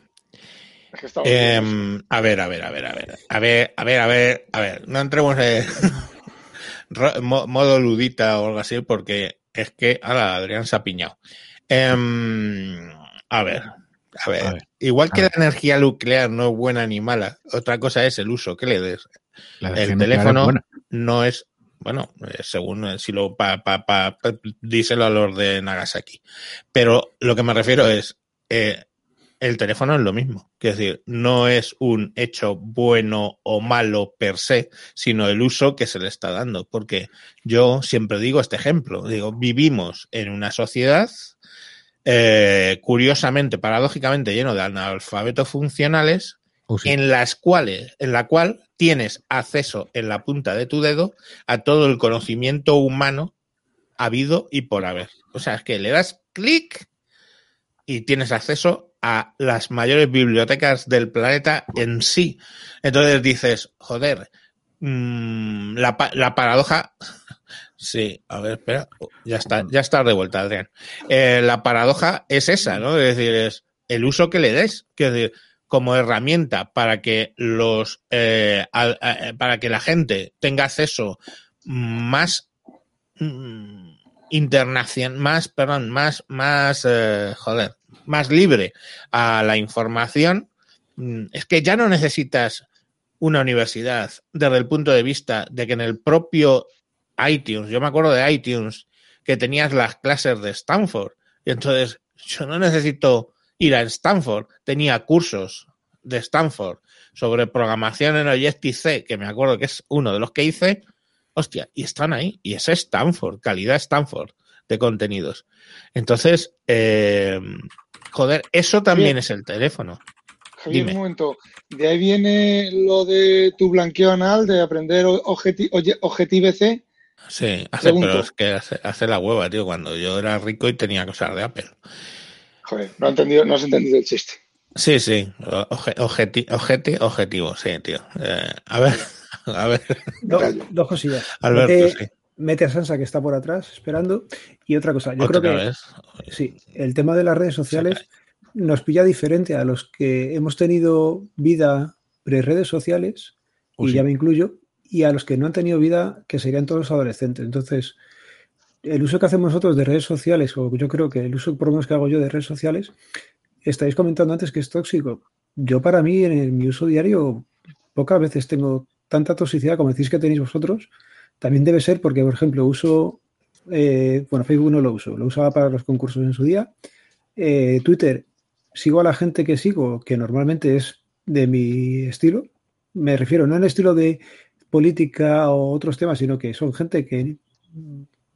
Em, a ver, a ver, a ver, a ver. A ver, a ver, a ver, a ver. No entremos en [LAUGHS] modo ludita o algo así, porque es que, ala, Adrián se ha piñado. Em, a ver, a ver, igual que la energía nuclear no es buena ni mala, otra cosa es el uso que le des. El teléfono no es, bueno, eh, según eh, si lo pa, pa, pa, díselo a los de Nagasaki. Pero lo que me refiero es, eh, el teléfono es lo mismo. Es decir, no es un hecho bueno o malo per se, sino el uso que se le está dando. Porque yo siempre digo este ejemplo. Digo, vivimos en una sociedad eh, curiosamente, paradójicamente lleno de analfabetos funcionales, sí. en las cuales, en la cual tienes acceso en la punta de tu dedo a todo el conocimiento humano habido y por haber. O sea, es que le das clic y tienes acceso a las mayores bibliotecas del planeta en sí. Entonces dices, joder, mm, la, la paradoja. [LAUGHS] Sí, a ver, espera. Oh, Ya está, ya está de vuelta, Adrián. Eh, la paradoja es esa, ¿no? Es decir, es el uso que le des. Quiero decir, como herramienta para que los eh, para que la gente tenga acceso más mm, internacional, más, perdón, más, más, eh, joder, más libre a la información, mm, es que ya no necesitas una universidad desde el punto de vista de que en el propio iTunes, yo me acuerdo de iTunes, que tenías las clases de Stanford, y entonces yo no necesito ir a Stanford, tenía cursos de Stanford sobre programación en Objective-C, que me acuerdo que es uno de los que hice, hostia, y están ahí, y es Stanford, calidad Stanford de contenidos. Entonces, eh, joder, eso también Bien. es el teléfono. Javier, Dime. un momento. De ahí viene lo de tu blanqueo anal, de aprender objeti Objective-C. Sí, hace, pero es que hace, hace la hueva, tío, cuando yo era rico y tenía cosas de Apple. Joder, no, he entendido, no has entendido el chiste. Sí, sí, oje- objeti- objeti- objetivo, sí, tío. Eh, a ver, [LAUGHS] a ver, Do- dos cosillas. Alberto, mete, sí. Mete a Sansa que está por atrás esperando. Y otra cosa, yo otra creo que vez. sí, el tema de las redes sociales nos pilla diferente a los que hemos tenido vida pre-redes sociales, y sí. ya me incluyo, y a los que no han tenido vida, que serían todos adolescentes. Entonces, el uso que hacemos nosotros de redes sociales, o yo creo que el uso por lo menos que hago yo de redes sociales, estáis comentando antes que es tóxico. Yo para mí, en el- mi uso diario, pocas veces tengo tanta toxicidad como decís que tenéis vosotros. También debe ser porque, por ejemplo, uso, eh, bueno, Facebook no lo uso, lo usaba para los concursos en su día. Eh, Twitter, sigo a la gente que sigo, que normalmente es de mi estilo. Me refiero no en el estilo de política o otros temas, sino que son gente que,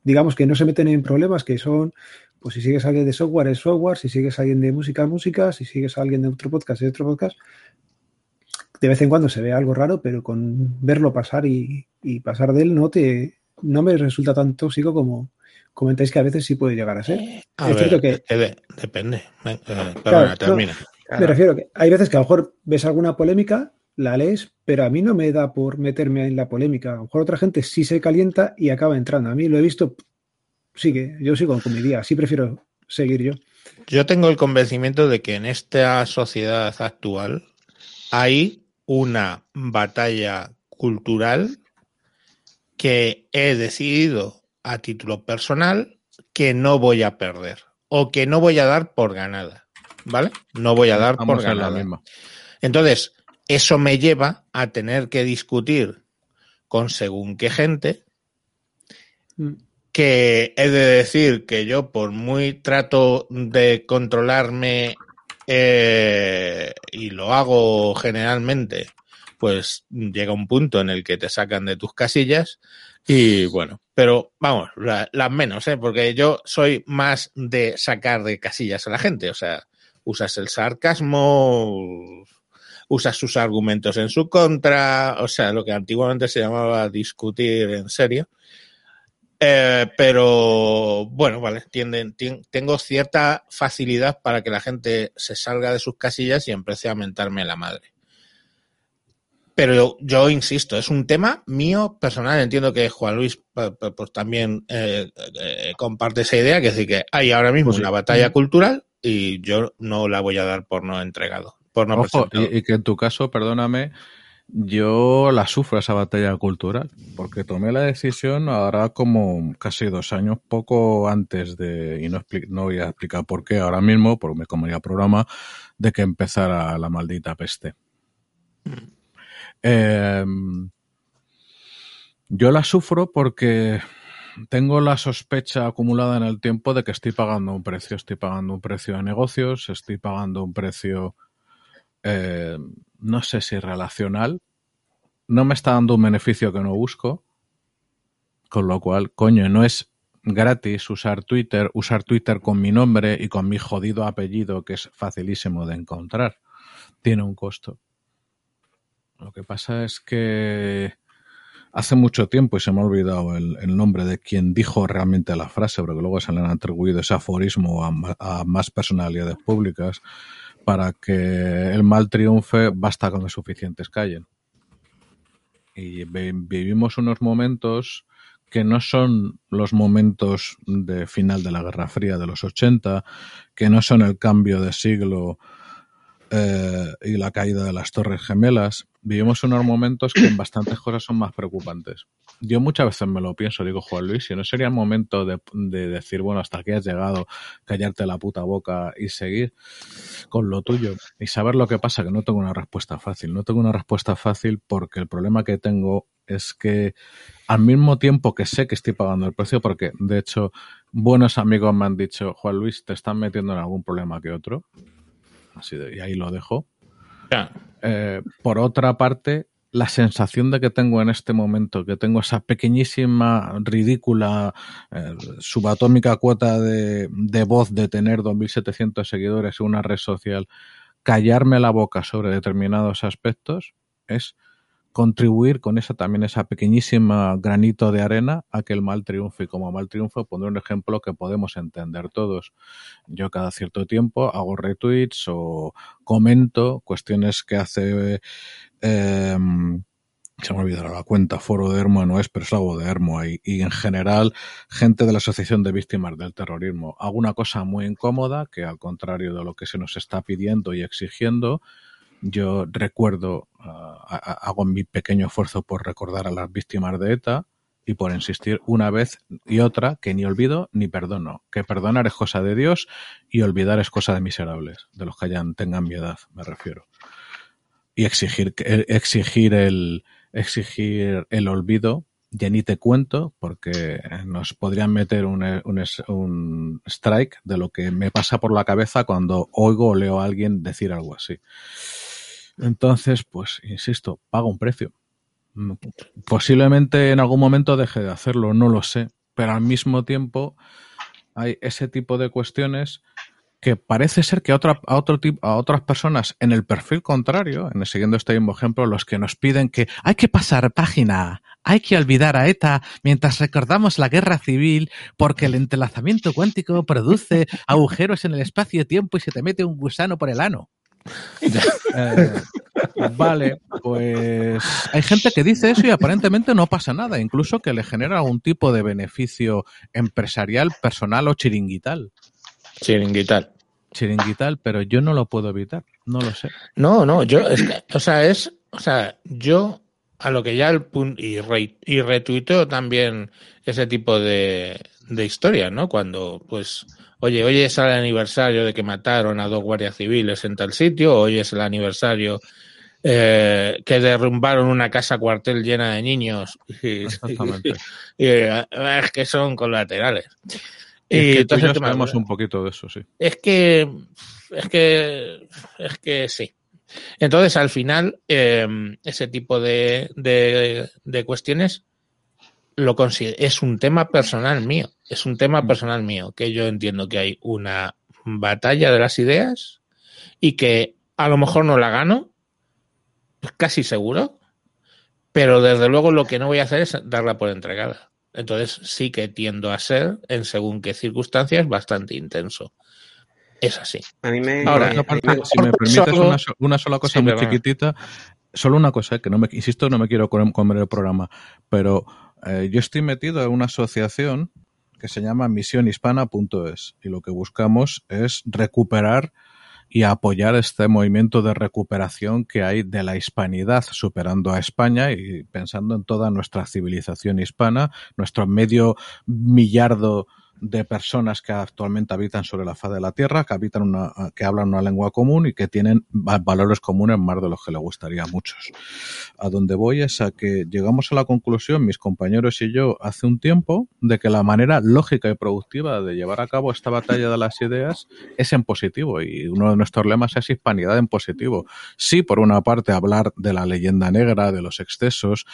digamos, que no se meten en problemas, que son, pues si sigues alguien de software, es software, si sigues alguien de música, es música, si sigues a alguien de otro podcast, es otro podcast. De vez en cuando se ve algo raro, pero con verlo pasar y, y pasar de él no te no me resulta tan tóxico como comentáis que a veces sí puede llegar a ser. A es ver, cierto que de- depende. Eh, Claro, perdona, no, termina. Me refiero que hay veces que a lo mejor ves alguna polémica, la lees, pero a mí no me da por meterme en la polémica. A lo mejor otra gente sí se calienta y acaba entrando. A mí lo he visto, sigue, yo sigo con mi día, así prefiero seguir yo. Yo tengo el convencimiento de que en esta sociedad actual hay una batalla cultural que he decidido a título personal que no voy a perder o que no voy a dar por ganada, ¿vale? No voy a dar por la ganada. misma. Entonces, eso me lleva a tener que discutir con según qué gente Mm. que he de decir que yo por muy trato de controlarme eh, y lo hago generalmente, pues llega un punto en el que te sacan de tus casillas y bueno, pero vamos, la- las menos, ¿eh? porque yo soy más de sacar de casillas a la gente, o sea, usas el sarcasmo, usas sus argumentos en su contra, o sea, lo que antiguamente se llamaba discutir en serio. Eh, pero bueno, vale, tienden, tien- tengo cierta facilidad para que la gente se salga de sus casillas y empiece a mentarme la madre. Pero yo, yo insisto, es un tema mío personal. Entiendo que Juan Luis pues, también eh, eh, comparte esa idea, que es decir, que hay ahora mismo Pues sí. una batalla cultural y yo no la voy a dar por no entregado, por no Ojo, y, y que en tu caso, perdóname, yo la sufro esa batalla cultural, porque tomé la decisión ahora como casi dos años, poco antes de, y no, voy a explicar por qué ahora mismo, porque me comería programa, de que empezara la maldita peste. Eh, yo la sufro porque tengo la sospecha acumulada en el tiempo de que estoy pagando un precio. Estoy pagando un precio de negocios, estoy pagando un precio, eh, no sé si relacional. No me está dando un beneficio que no busco. Con lo cual, coño, no es gratis usar Twitter, usar Twitter con mi nombre y con mi jodido apellido, que es facilísimo de encontrar. Tiene un costo. Lo que pasa es que hace mucho tiempo, y se me ha olvidado el, nombre de quien dijo realmente la frase, porque luego se le han atribuido ese aforismo a más personalidades públicas, para que el mal triunfe basta con que suficientes callen. Y vi- vivimos unos momentos que no son los momentos de final de la Guerra Fría de los 80, que no son el cambio de siglo eh, y la caída de las Torres Gemelas. Vivimos unos momentos que en bastantes cosas son más preocupantes. Yo muchas veces me lo pienso, digo, Juan Luis, si no sería el momento de, de decir, bueno, hasta aquí has llegado, callarte la puta boca y seguir con lo tuyo y saber lo que pasa, que no tengo una respuesta fácil. No tengo una respuesta fácil porque el problema que tengo es que al mismo tiempo que sé que estoy pagando el precio, porque de hecho buenos amigos me han dicho, Juan Luis, te están metiendo en algún problema que otro. Así de, y ahí lo dejo. Eh, por otra parte, la sensación de que tengo en este momento, que tengo esa pequeñísima, ridícula, eh, subatómica cuota de, de voz de tener 2.700 seguidores en una red social, callarme la boca sobre determinados aspectos, es contribuir con esa también esa pequeñísima granito de arena a que el mal triunfe. Y como mal triunfo pondré un ejemplo que podemos entender todos. Yo cada cierto tiempo hago retweets o comento cuestiones que hace... Eh, se me ha olvidado la cuenta, foro de Hermo no es, pero es algo de Hermo y, y en general gente de la Asociación de Víctimas del Terrorismo. Hago una cosa muy incómoda que al contrario de lo que se nos está pidiendo y exigiendo, yo recuerdo, hago mi pequeño esfuerzo por recordar a las víctimas de ETA y por insistir una vez y otra que ni olvido ni perdono, que perdonar es cosa de Dios y olvidar es cosa de miserables, de los que hayan tengan mi edad, me refiero. Y exigir, exigir el, exigir el olvido ya ni te cuento porque nos podrían meter un, un, un, strike de lo que me pasa por la cabeza cuando oigo o leo a alguien decir algo así. Entonces, pues, insisto, pago un precio. Posiblemente en algún momento deje de hacerlo, no lo sé, pero al mismo tiempo hay ese tipo de cuestiones que parece ser que a, otra, a, otro tipo, a otras personas en el perfil contrario, en el, siguiendo este mismo ejemplo, los que nos piden que hay que pasar página, hay que olvidar a ETA mientras recordamos la guerra civil porque el entrelazamiento cuántico produce agujeros en el espacio-tiempo y se te mete un gusano por el ano. Eh, [LAUGHS] vale, pues hay gente que dice eso y aparentemente no pasa nada, incluso que le genera algún tipo de beneficio empresarial, personal o chiringuital. Chiringuital. Chiringuital, pero yo no lo puedo evitar, no lo sé. No, no, yo, es que, o sea, es, o sea, yo a lo que ya el punto, y, re, y retuiteo también ese tipo de, de historias, ¿no? Cuando, pues, oye, hoy es el aniversario de que mataron a dos guardias civiles en tal sitio, hoy es el aniversario eh, que derrumbaron una casa cuartel llena de niños. [LAUGHS] Y, Exactamente. y, y, es que son colaterales. Y, y es que entonces sabemos un poquito de eso, sí. Es que, es que, es que sí. Entonces, al final, eh, ese tipo de, de, de cuestiones lo es un tema personal mío. Es un tema personal mío, que yo entiendo que hay una batalla de las ideas y que a lo mejor no la gano, casi seguro, pero desde luego lo que no voy a hacer es darla por entregada. Entonces sí que tiendo a ser, en según qué circunstancias, bastante intenso. Es así. A mí me... Ahora, aparte, si me permites una, una, sola cosa sí, muy chiquitita, solo una cosa, que no me, insisto, no me quiero comer el programa, pero eh, yo estoy metido en una asociación que se llama misionhispana.es y lo que buscamos es recuperar y apoyar este movimiento de recuperación que hay de la hispanidad, superando a España y pensando en toda nuestra civilización hispana, nuestro medio millardo de personas que actualmente habitan sobre la faz de la Tierra, que habitan una, que hablan una lengua común y que tienen valores comunes más de los que le gustaría a muchos. A donde voy es a que llegamos a la conclusión, mis compañeros y yo, hace un tiempo, de que la manera lógica y productiva de llevar a cabo esta batalla de las ideas es en positivo y uno de nuestros lemas es hispanidad en positivo. Sí, por una parte, hablar de la leyenda negra, de los excesos,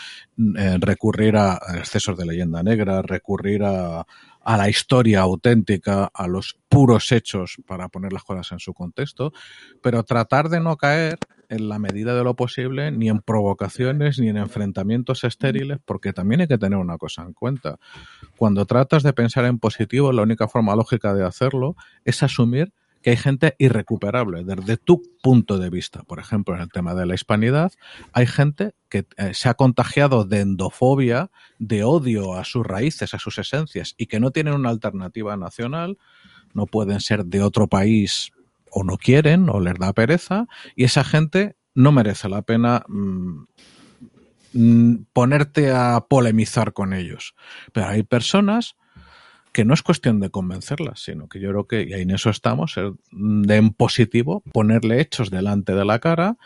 eh, recurrir a excesos de leyenda negra, recurrir a a la historia auténtica, a los puros hechos para poner las cosas en su contexto, pero tratar de no caer en la medida de lo posible ni en provocaciones ni en enfrentamientos estériles, porque también hay que tener una cosa en cuenta. Cuando tratas de pensar en positivo, la única forma lógica de hacerlo es asumir que hay gente irrecuperable desde tu punto de vista. Por ejemplo, en el tema de la hispanidad, hay gente que eh, se ha contagiado de endofobia, de odio a sus raíces, a sus esencias, y que no tienen una alternativa nacional, no pueden ser de otro país o no quieren o les da pereza, y esa gente no merece la pena mm, mm, ponerte a polemizar con ellos. Pero hay personas que no es cuestión de convencerlas, sino que yo creo que, y en eso estamos, de en positivo, ponerle hechos delante de la cara,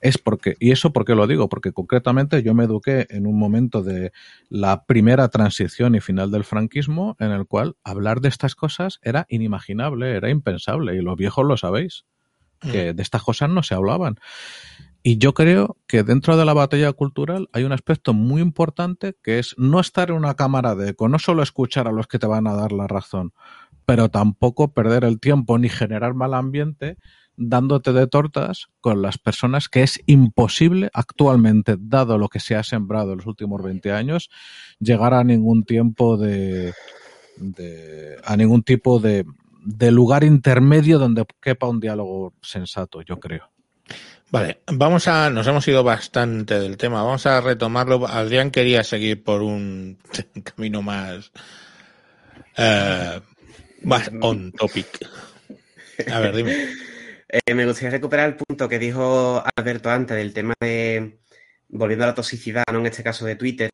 es porque, y eso porque lo digo, porque concretamente yo me eduqué en un momento de la primera transición y final del franquismo, en el cual hablar de estas cosas era inimaginable, era impensable, y los viejos lo sabéis, que de estas cosas no se hablaban. Y yo creo que dentro de la batalla cultural hay un aspecto muy importante que es no estar en una cámara de eco, no solo escuchar a los que te van a dar la razón, pero tampoco perder el tiempo ni generar mal ambiente dándote de tortas con las personas que es imposible actualmente, dado lo que se ha sembrado en los últimos 20 años, llegar a ningún tiempo de, de a ningún tipo de, de lugar intermedio donde quepa un diálogo sensato, yo creo. Vale, vamos a, nos hemos ido bastante del tema, vamos a retomarlo. Adrián quería seguir por un [LAUGHS] camino más, eh, más on topic. A ver, dime. [LAUGHS] Eh, me gustaría recuperar el punto que dijo Alberto antes del tema de, volviendo a la toxicidad, ¿no? en este caso de Twitter,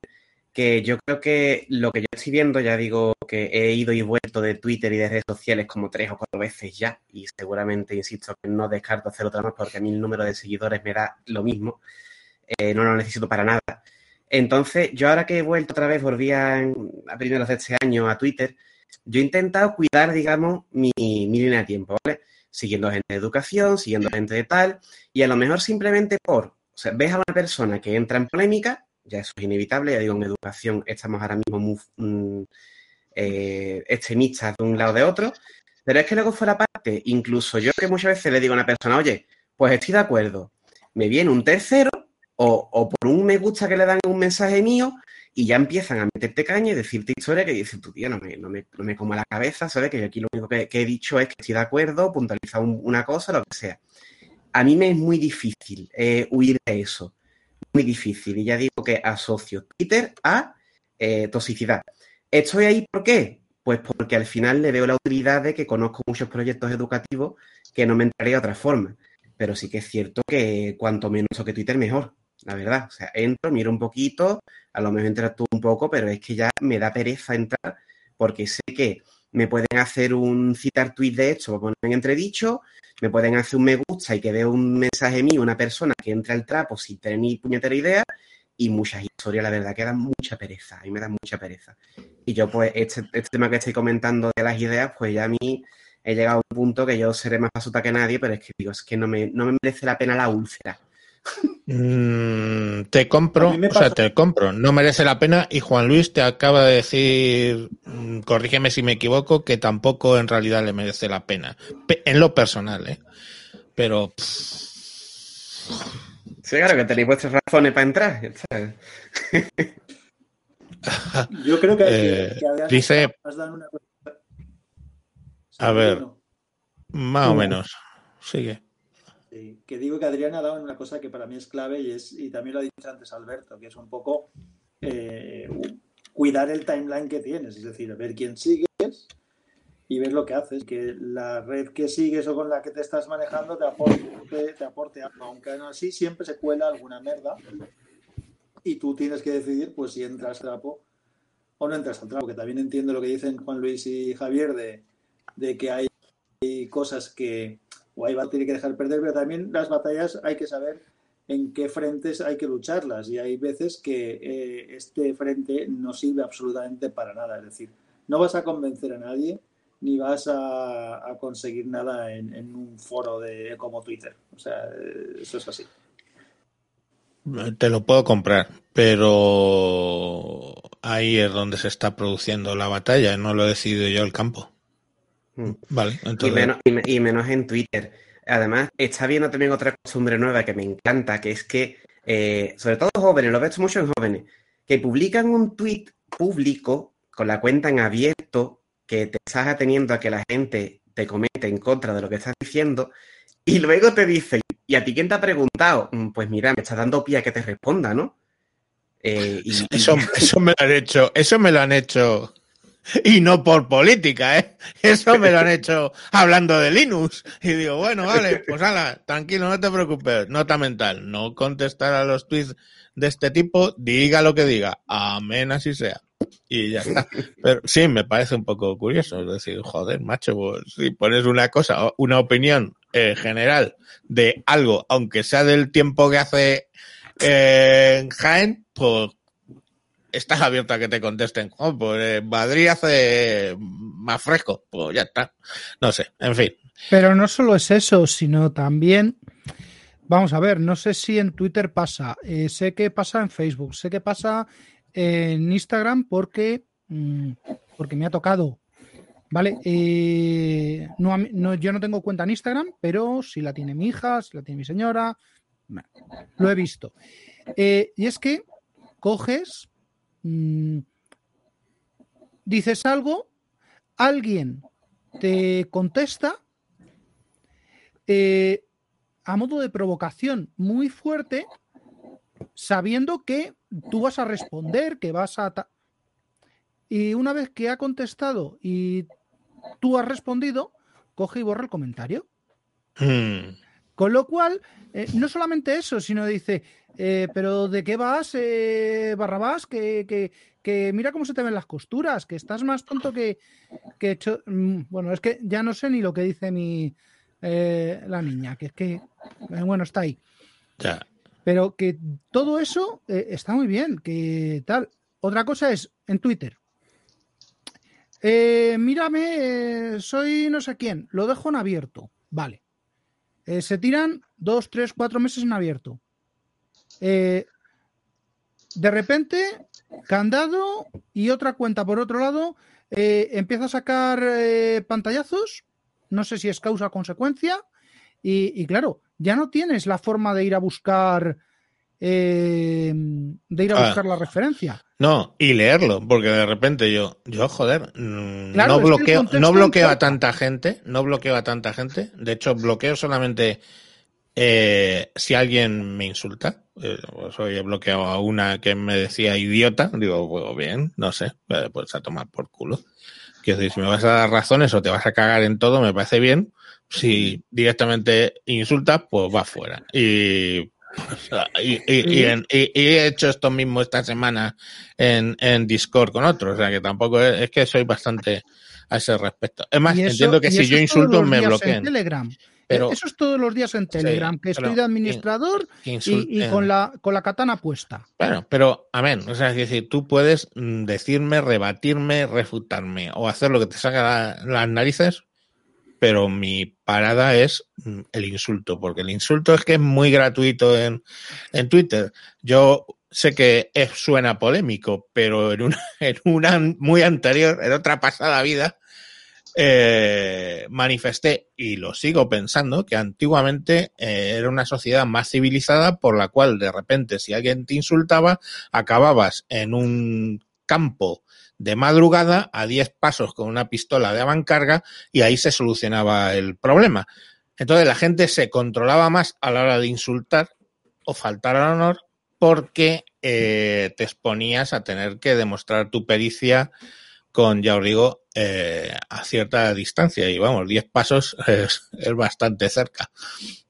que yo creo que lo que yo estoy viendo, ya digo que he ido y vuelto de Twitter y de redes sociales como tres o cuatro veces ya, y seguramente, insisto, que no descarto hacer otra más porque a mí el número de seguidores me da lo mismo, eh, no lo necesito para nada. Entonces, yo ahora que he vuelto otra vez, volví a, a primeros de este año a Twitter, yo he intentado cuidar, digamos, mi, mi línea de tiempo, ¿vale? Siguiendo gente de educación, siguiendo gente de tal, y a lo mejor simplemente por, o sea, ves a una persona que entra en polémica, ya eso es inevitable, ya digo, en educación estamos ahora mismo muy mm, eh, extremistas de un lado de otro, pero es que luego fuera parte, incluso yo que muchas veces le digo a una persona, oye, pues estoy de acuerdo, me viene un tercero o, o por un me gusta que le dan un mensaje mío y ya empiezan a meterte caña y decirte historia que dices, tu tía, no me, no me, no me como la cabeza, ¿sabes? Que yo aquí lo único que, he dicho es que estoy de acuerdo, puntualizar un, una cosa, lo que sea. A mí me es muy difícil eh, huir de eso muy difícil. Y ya digo que asocio Twitter a eh, toxicidad. ¿Estoy ahí por qué? Pues porque al final le veo la utilidad de que conozco muchos proyectos educativos que no me entraría de otra forma. Pero sí que es cierto que cuanto menos que Twitter, mejor. La verdad. O sea, entro, miro un poquito, a lo mejor entras tú un poco, pero es que ya me da pereza entrar porque sé que me pueden hacer un citar tweet de hecho, poner en entredicho, me pueden hacer un me gusta y que veo un mensaje mío, una persona que entra al trapo sin tener ni puñetera idea, y muchas historias, la verdad, que dan mucha pereza, a mí me da mucha pereza. Y yo, pues, este, este tema que estoy comentando de las ideas, pues ya a mí he llegado a un punto que yo seré más pasuta que nadie, pero es que digo, es que no me, no me merece la pena la úlcera. Mm, te compro, o sea, te compro, no merece la pena y Juan Luis te acaba de decir, mm, corrígeme si me equivoco, que tampoco en realidad le merece la pena, Pe- en lo personal, ¿eh? Pero pff, Sí, claro, que tenéis vuestras razones para entrar. ¿sabes? [LAUGHS] Yo creo que, Eh, que Adrián dice- has dado una. A ver. más o menos, sigue. Sí, que digo que Adrián ha dado una cosa que para mí es clave y, es, y también lo ha dicho antes Alberto, que es un poco eh, cuidar el timeline que tienes, es decir, ver quién sigues y ver lo que haces, que la red que sigues o con la que te estás manejando te aporte, te aporte algo, aunque aún así siempre se cuela alguna merda y tú tienes que decidir pues si entras al trapo o no entras al trapo, que también entiendo lo que dicen Juan Luis y Javier de, de que hay cosas que o hay tiene que dejar perder, pero también las batallas hay que saber en qué frentes hay que lucharlas y hay veces que eh, este frente no sirve absolutamente para nada, es decir, no vas a convencer a nadie ni vas a, conseguir nada en, un foro de como Twitter, o sea, eso es así. Te lo puedo comprar, pero ahí es donde se está produciendo la batalla, no lo he decidido yo el campo. Mm. Vale, Y entonces. menos, y, me- y menos en Twitter. Además, está viendo también otra costumbre nueva que me encanta, que es que, eh, sobre todo jóvenes, lo veo mucho en jóvenes, que publican un tweet público con la cuenta en abierto, que te estás ateniendo a que la gente te comente en contra de lo que estás diciendo, y luego te dicen, ¿y a ti quién te ha preguntado? "Mm, Pues mira, me estás dando pie a que te responda, ¿no? Eh, y, y- Eso, eso me lo han hecho, eso me lo han hecho. [LAUGHS] y no por política, ¿eh? Eso me lo han [LAUGHS] hecho hablando de Linux. Y digo, bueno, vale, [LAUGHS] pues hala, tranquilo, no te preocupes. Nota mental, no contestar a los tweets de este tipo, diga lo que diga. Amén, así sea. Y ya está. Pero sí, me parece un poco curioso. Es decir, joder, macho, pues, si pones una cosa, una opinión eh, general de algo, aunque sea del tiempo que hace eh, Jaén, pues estás abierto a que te contesten. Oh, pues en Madrid hace más fresco. Pues ya está. No sé, en fin. Pero no solo es eso, sino también, vamos a ver, no sé si en Twitter pasa, eh, sé que pasa en Facebook, sé que pasa en Instagram porque, mm, porque me ha tocado. Vale, eh, no, no, yo no tengo cuenta en Instagram, pero si la tiene mi hija, si la tiene mi señora, lo he visto. Eh, y es que coges, mm, dices algo, alguien te contesta eh, a modo de provocación muy fuerte, sabiendo que tú vas a responder, que vas a... Y una vez que ha contestado y tú has respondido, coge y borra el comentario. Hmm. Con lo cual, eh, no solamente eso, sino dice, eh, pero ¿de qué vas, eh, Barrabás? Que, que, que mira cómo se te ven las costuras, que estás más tonto que... que cho- Mm, Bueno, es que ya no sé ni lo que dice mi la niña, que es que, bueno, está ahí. Ya. Pero que todo eso está muy bien, que tal. Otra cosa es en Twitter. Mírame, soy no sé quién, lo dejo en abierto. Vale. Eh, se tiran dos, tres, cuatro meses en abierto. Eh, de repente, candado y otra cuenta por otro lado, eh, empieza a sacar pantallazos. No sé si es causa o consecuencia. Y, y claro, ya no tienes la forma de ir a buscar de ir a Ah. buscar la referencia. No, y leerlo, porque de repente yo, yo joder, mm, Claro, no bloqueo, no bloqueo a tanta gente, no bloqueo a tanta gente. De hecho, bloqueo solamente eh, si alguien me insulta. Eh, pues hoy he bloqueado a una que me decía idiota. Digo, pues bien, no sé, eh, pues a tomar por culo. Quiero decir, si me vas a dar razones o te vas a cagar en todo, me parece bien. Si directamente insultas, pues va fuera. Y, y, y- y en- y- he hecho esto mismo esta semana en, en Discord con otros. O sea que tampoco es, es que soy bastante a ese respecto. Es más, Y eso- entiendo que si yo insulto me bloqueen. Telegram. Pero- Eso es todos los días en Telegram, que estoy de administrador que y, con, la, con la katana puesta. Bueno, pero amén. O sea, es decir, tú puedes mm, decirme, rebatirme, refutarme o hacer lo que te salga la- las narices, pero mi parada es mm, el insulto, porque el insulto es que es muy gratuito en, en Twitter. Yo sé que es- suena polémico, pero en una, [LAUGHS] en una muy anterior, en otra pasada vida, eh, manifesté y lo sigo pensando que antiguamente eh, era una sociedad más civilizada por la cual de repente si alguien te insultaba acababas en un campo de madrugada a 10 pasos con una pistola de avancarga y ahí se solucionaba el problema. Entonces la gente se controlaba más a la hora de insultar o faltar al honor porque eh, te exponías a tener que demostrar tu pericia con, ya os digo, eh, a cierta distancia. Y vamos, 10 pasos [LAUGHS] es, es bastante cerca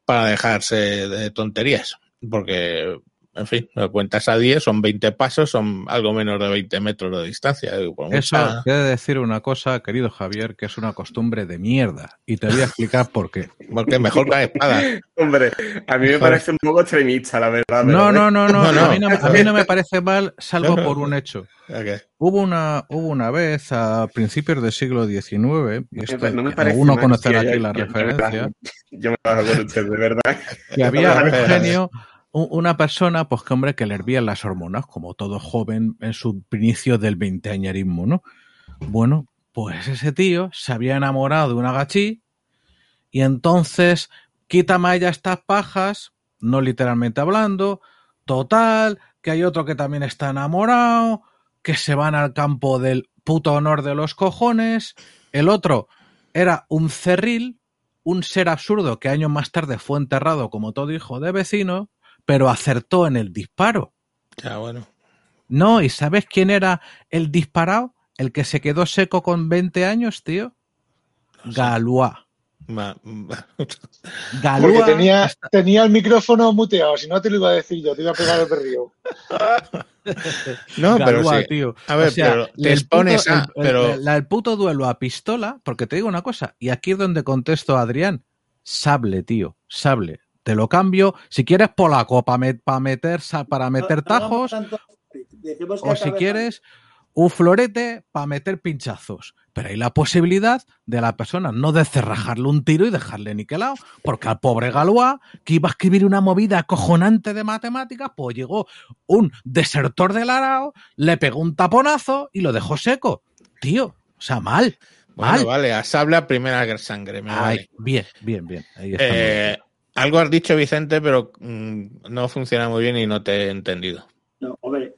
para dejarse de tonterías. Porque, en fin, lo cuentas a 10, son 20 pasos, son algo menos de 20 metros de distancia. Digo, por Eso mucha- quiere decir una cosa, querido Javier, que es una costumbre de mierda. Y te voy a explicar por qué. Porque mejor la espada. [LAUGHS] Hombre, a mí me parece un poco extremista, la verdad. pero No, no, no, no. No, no. A, mí no a mí no me parece mal, salvo por un hecho. Ok. Hubo una, hubo una vez a principios del siglo XIX, y esto, no me que parece conocerá aquí yo- la yo- yo me referencia, bajo- Yo me bajo con usted, de verdad. que había [LAUGHS] un genio, una persona, pues que hombre, que le hervían las hormonas, como todo joven en su inicio del veinteañerismo, ¿no? Bueno, pues ese tío se había enamorado de una gachí, y entonces, quítame ya estas pajas, no literalmente hablando, total, que hay otro que también está enamorado, que se van al campo del puto honor de los cojones, el otro era un cerril, un ser absurdo que años más tarde fue enterrado como todo hijo de vecino, pero acertó en el disparo. Ya, bueno. No, ¿y sabes quién era el disparado? el que se quedó seco con 20 años, tío. Galois. Ma- ma- [LAUGHS] Porque Galois tenía, tenía el micrófono muteado, si no te lo iba a decir yo, te iba a pegar el perrillo. [LAUGHS] No, pero Galois, sí. tío. A ver, O sea, pero te el expones puto- a. el- pero el puto duelo a pistola, porque te digo una cosa, y aquí es donde contesto a Adrián. Sable, tío, sable. Te lo cambio. Si quieres polaco para meter, para meter No- no vamos tajos, o si quieres un florete para meter pinchazos. Pero hay la posibilidad de la persona no descerrajarle un tiro y dejarle niquelado, porque al pobre Galois, que iba a escribir una movida acojonante de matemáticas, pues llegó un desertor del arao, le pegó un taponazo y lo dejó seco. Tío, o sea, mal. bueno, mal. vale, a sable a primera sangre. Me Ay, vale. bien, bien, bien. Ahí está. Eh, algo has dicho, Vicente, pero mm, no funciona muy bien y no te he entendido. No, hombre,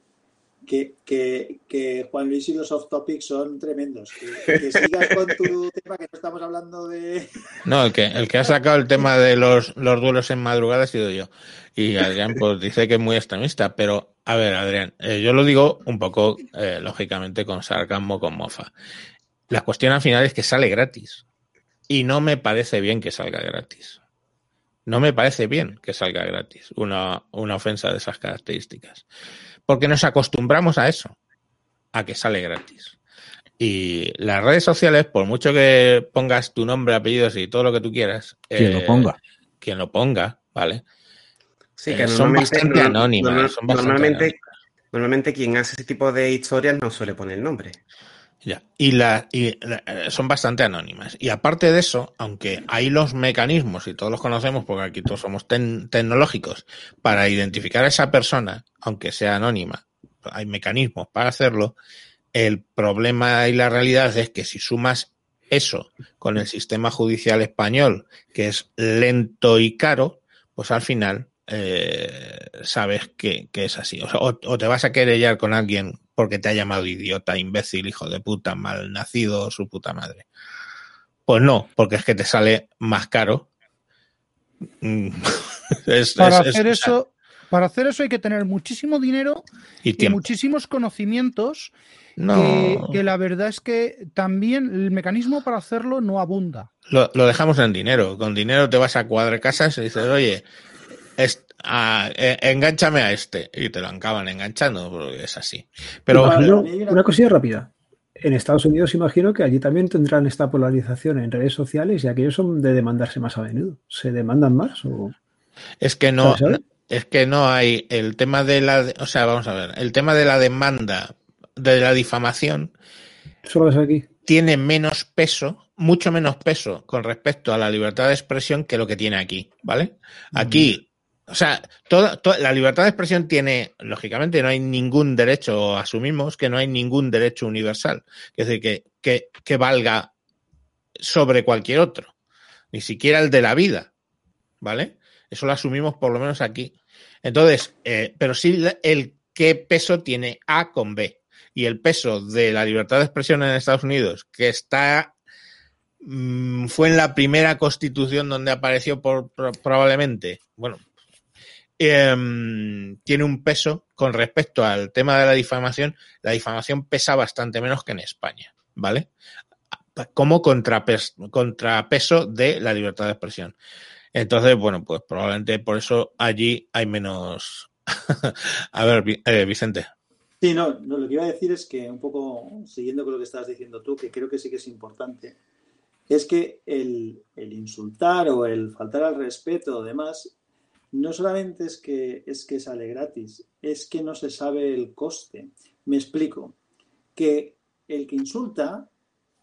que, que, que Juan Luis y los off topics son tremendos. Que, que sigas con tu tema, que no estamos hablando de. [LAUGHS] No, el que, el que ha sacado el tema de los, los duelos en madrugada ha sido yo. Y Adrián, pues dice que es muy extremista. Pero, a ver, Adrián, eh, yo lo digo un poco, eh, lógicamente, con sarcasmo, con mofa. La cuestión al final es que sale gratis. Y no me parece bien que salga gratis. No me parece bien que salga gratis una, una ofensa de esas características. Porque nos acostumbramos a eso, a que sale gratis. Y las redes sociales, por mucho que pongas tu nombre, apellidos y todo lo que tú quieras, Quien eh, lo ponga. quien lo ponga, ¿vale? Sí, Eh, que bastante anónimas, son bastante normalmente, anónimas. normalmente quien hace ese tipo de historias no suele poner el nombre. Ya. Y, la, y la- eh, son bastante anónimas. Y aparte de eso, aunque hay los mecanismos, y todos los conocemos porque aquí todos somos tecnológicos, para identificar a esa persona, aunque sea anónima, hay mecanismos para hacerlo, el problema y la realidad es que si sumas eso con el sistema judicial español, que es lento y caro, pues al final eh, sabes que, que es así. O- o te vas a querellar con alguien porque te ha llamado idiota, imbécil, hijo de puta, mal nacido, su puta madre. Pues no, porque es que te sale más caro. [LAUGHS] Es- Para es- hacer eso, para hacer eso hay que tener muchísimo dinero y muchísimos conocimientos No. que, que la verdad es que también el mecanismo para hacerlo no abunda. Lo, lo dejamos en dinero. Con dinero te vas a cuadrar casas y dices, oye, est- a- eh, engánchame a este. Y te lo acaban enganchando, porque es así. Pero Imagino- una- cosilla rápida. En Estados Unidos imagino que allí también tendrán esta polarización en redes sociales y aquellos son de demandarse más a menudo. ¿Se demandan más? O... es que no, es que no hay el tema de la, o sea, vamos a ver, el tema de la demanda de la difamación Solo ves aquí. tiene menos peso, mucho menos peso con respecto a la libertad de expresión que lo que tiene aquí, ¿vale? Aquí, o sea, toda, la libertad de expresión tiene, lógicamente, no hay ningún derecho, asumimos que no hay ningún derecho universal, es decir, que, que, que valga sobre cualquier otro, ni siquiera el de la vida, ¿vale? Eso lo asumimos por lo menos aquí. Entonces, eh, pero sí el qué peso tiene A con B y el peso de la libertad de expresión en Estados Unidos, que está mm, fue en la primera constitución donde apareció por, pro- probablemente, bueno, em, tiene un peso con respecto al tema de la difamación. La difamación pesa bastante menos que en España, ¿vale? Como contrapes- contrapeso de la libertad de expresión. Entonces, bueno, pues probablemente por eso allí hay menos. [LAUGHS] A ver, eh, Vicente. Sí, no, no, lo que iba a decir es que un poco siguiendo con lo que estabas diciendo tú, que creo que sí que es importante, es que el, el insultar o el faltar al respeto o demás, no solamente es que, es que sale gratis, es que no se sabe el coste. Me explico, que el que insulta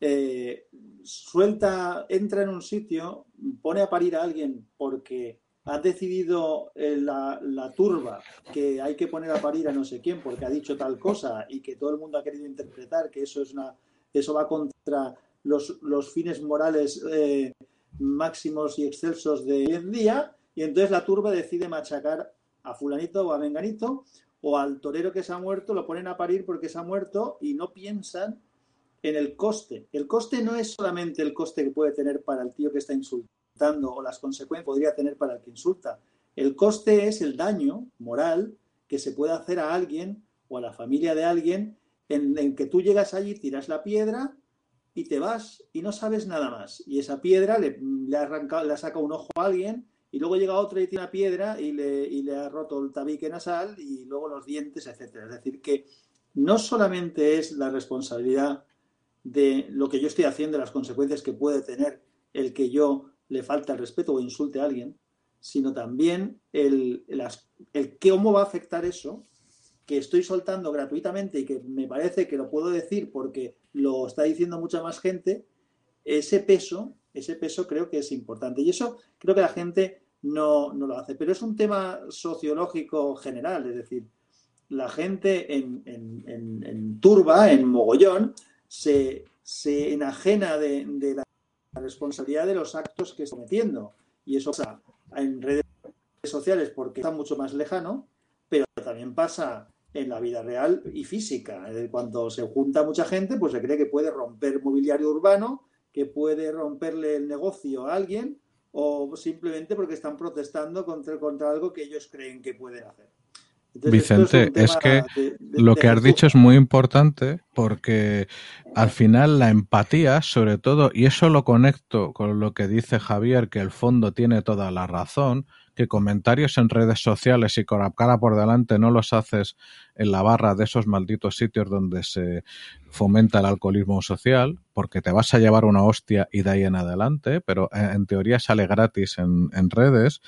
eh, suelta, entra en un sitio, pone a parir a alguien porque ha decidido eh, la, la turba que hay que poner a parir a no sé quién porque ha dicho tal cosa y que todo el mundo ha querido interpretar que eso es una eso va contra los, los fines morales eh, máximos y excelsos de hoy en día y entonces la turba decide machacar a fulanito o a menganito o al torero que se ha muerto lo ponen a parir porque se ha muerto y no piensan en el coste. El coste no es solamente el coste que puede tener para el tío que está insultando o las consecuencias que podría tener para el que insulta. El coste es el daño moral que se puede hacer a alguien o a la familia de alguien en, que tú llegas allí, tiras la piedra y te vas y no sabes nada más. Y esa piedra le, le ha arrancado, le ha sacado un ojo a alguien y luego llega otro y tiene una piedra y le, y le ha roto el tabique nasal y luego los dientes, etcétera. Es decir, que no solamente es la responsabilidad de lo que yo estoy haciendo, las consecuencias que puede tener el que yo le falte el respeto o insulte a alguien, sino también el, las- el cómo va a afectar eso que estoy soltando gratuitamente y que me parece que lo puedo decir porque lo está diciendo mucha más gente, ese peso, ese peso creo que es importante. Y eso creo que la gente no, no lo hace. Pero es un tema sociológico general, es decir, la gente en, en- en- turba, en mogollón, se, se enajena de, de la responsabilidad de los actos que está cometiendo. Y eso pasa en redes sociales porque está mucho más lejano, pero también pasa en la vida real y física. Cuando se junta mucha gente, pues se cree que puede romper mobiliario urbano, que puede romperle el negocio a alguien, o simplemente porque están protestando contra, contra algo que ellos creen que pueden hacer. Entonces, Vicente, es que de- de- lo de que has dicho es muy importante porque al final la empatía, sobre todo, y eso lo conecto con lo que dice Javier, que el fondo tiene toda la razón, que comentarios en redes sociales y con la cara por delante no los haces en la barra de esos malditos sitios donde se fomenta el alcoholismo social, porque te vas a llevar una hostia y de ahí en adelante, pero eh, en teoría sale gratis en, en redes.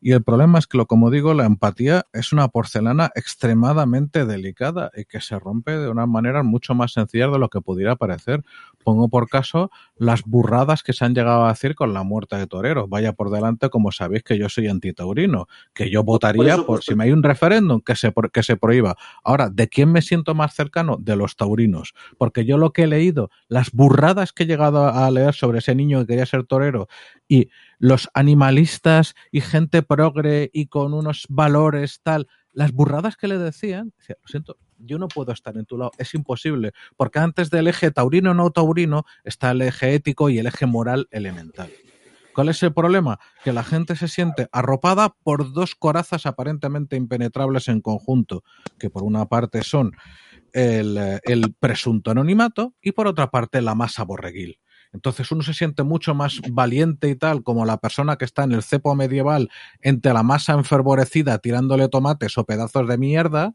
Y el problema es que, lo, como digo, la empatía es una porcelana extremadamente delicada y que se rompe de una manera mucho más sencilla de lo que pudiera parecer. Pongo por caso las burradas que se han llegado a decir con la muerte de Torero. Vaya por delante, como sabéis que yo soy antitaurino, que yo votaría por, supuesto. si me hay un referéndum que se, que se prohíba. Ahora, ¿de quién me siento más cercano? De los taurinos. Porque yo lo que he leído, las burradas que he llegado a leer sobre ese niño que quería ser torero y los animalistas y gente progre y con unos valores tal, las burradas que le decían, decía, lo siento, yo no puedo estar en tu lado, es imposible, porque antes del eje taurino no taurino está el eje ético y el eje moral elemental. ¿Cuál es el problema? Que la gente se siente arropada por dos corazas aparentemente impenetrables en conjunto, que por una parte son el, el presunto anonimato y por otra parte la masa borreguil. Entonces uno se siente mucho más valiente y tal, como la persona que está en el cepo medieval entre la masa enfervorecida tirándole tomates o pedazos de mierda.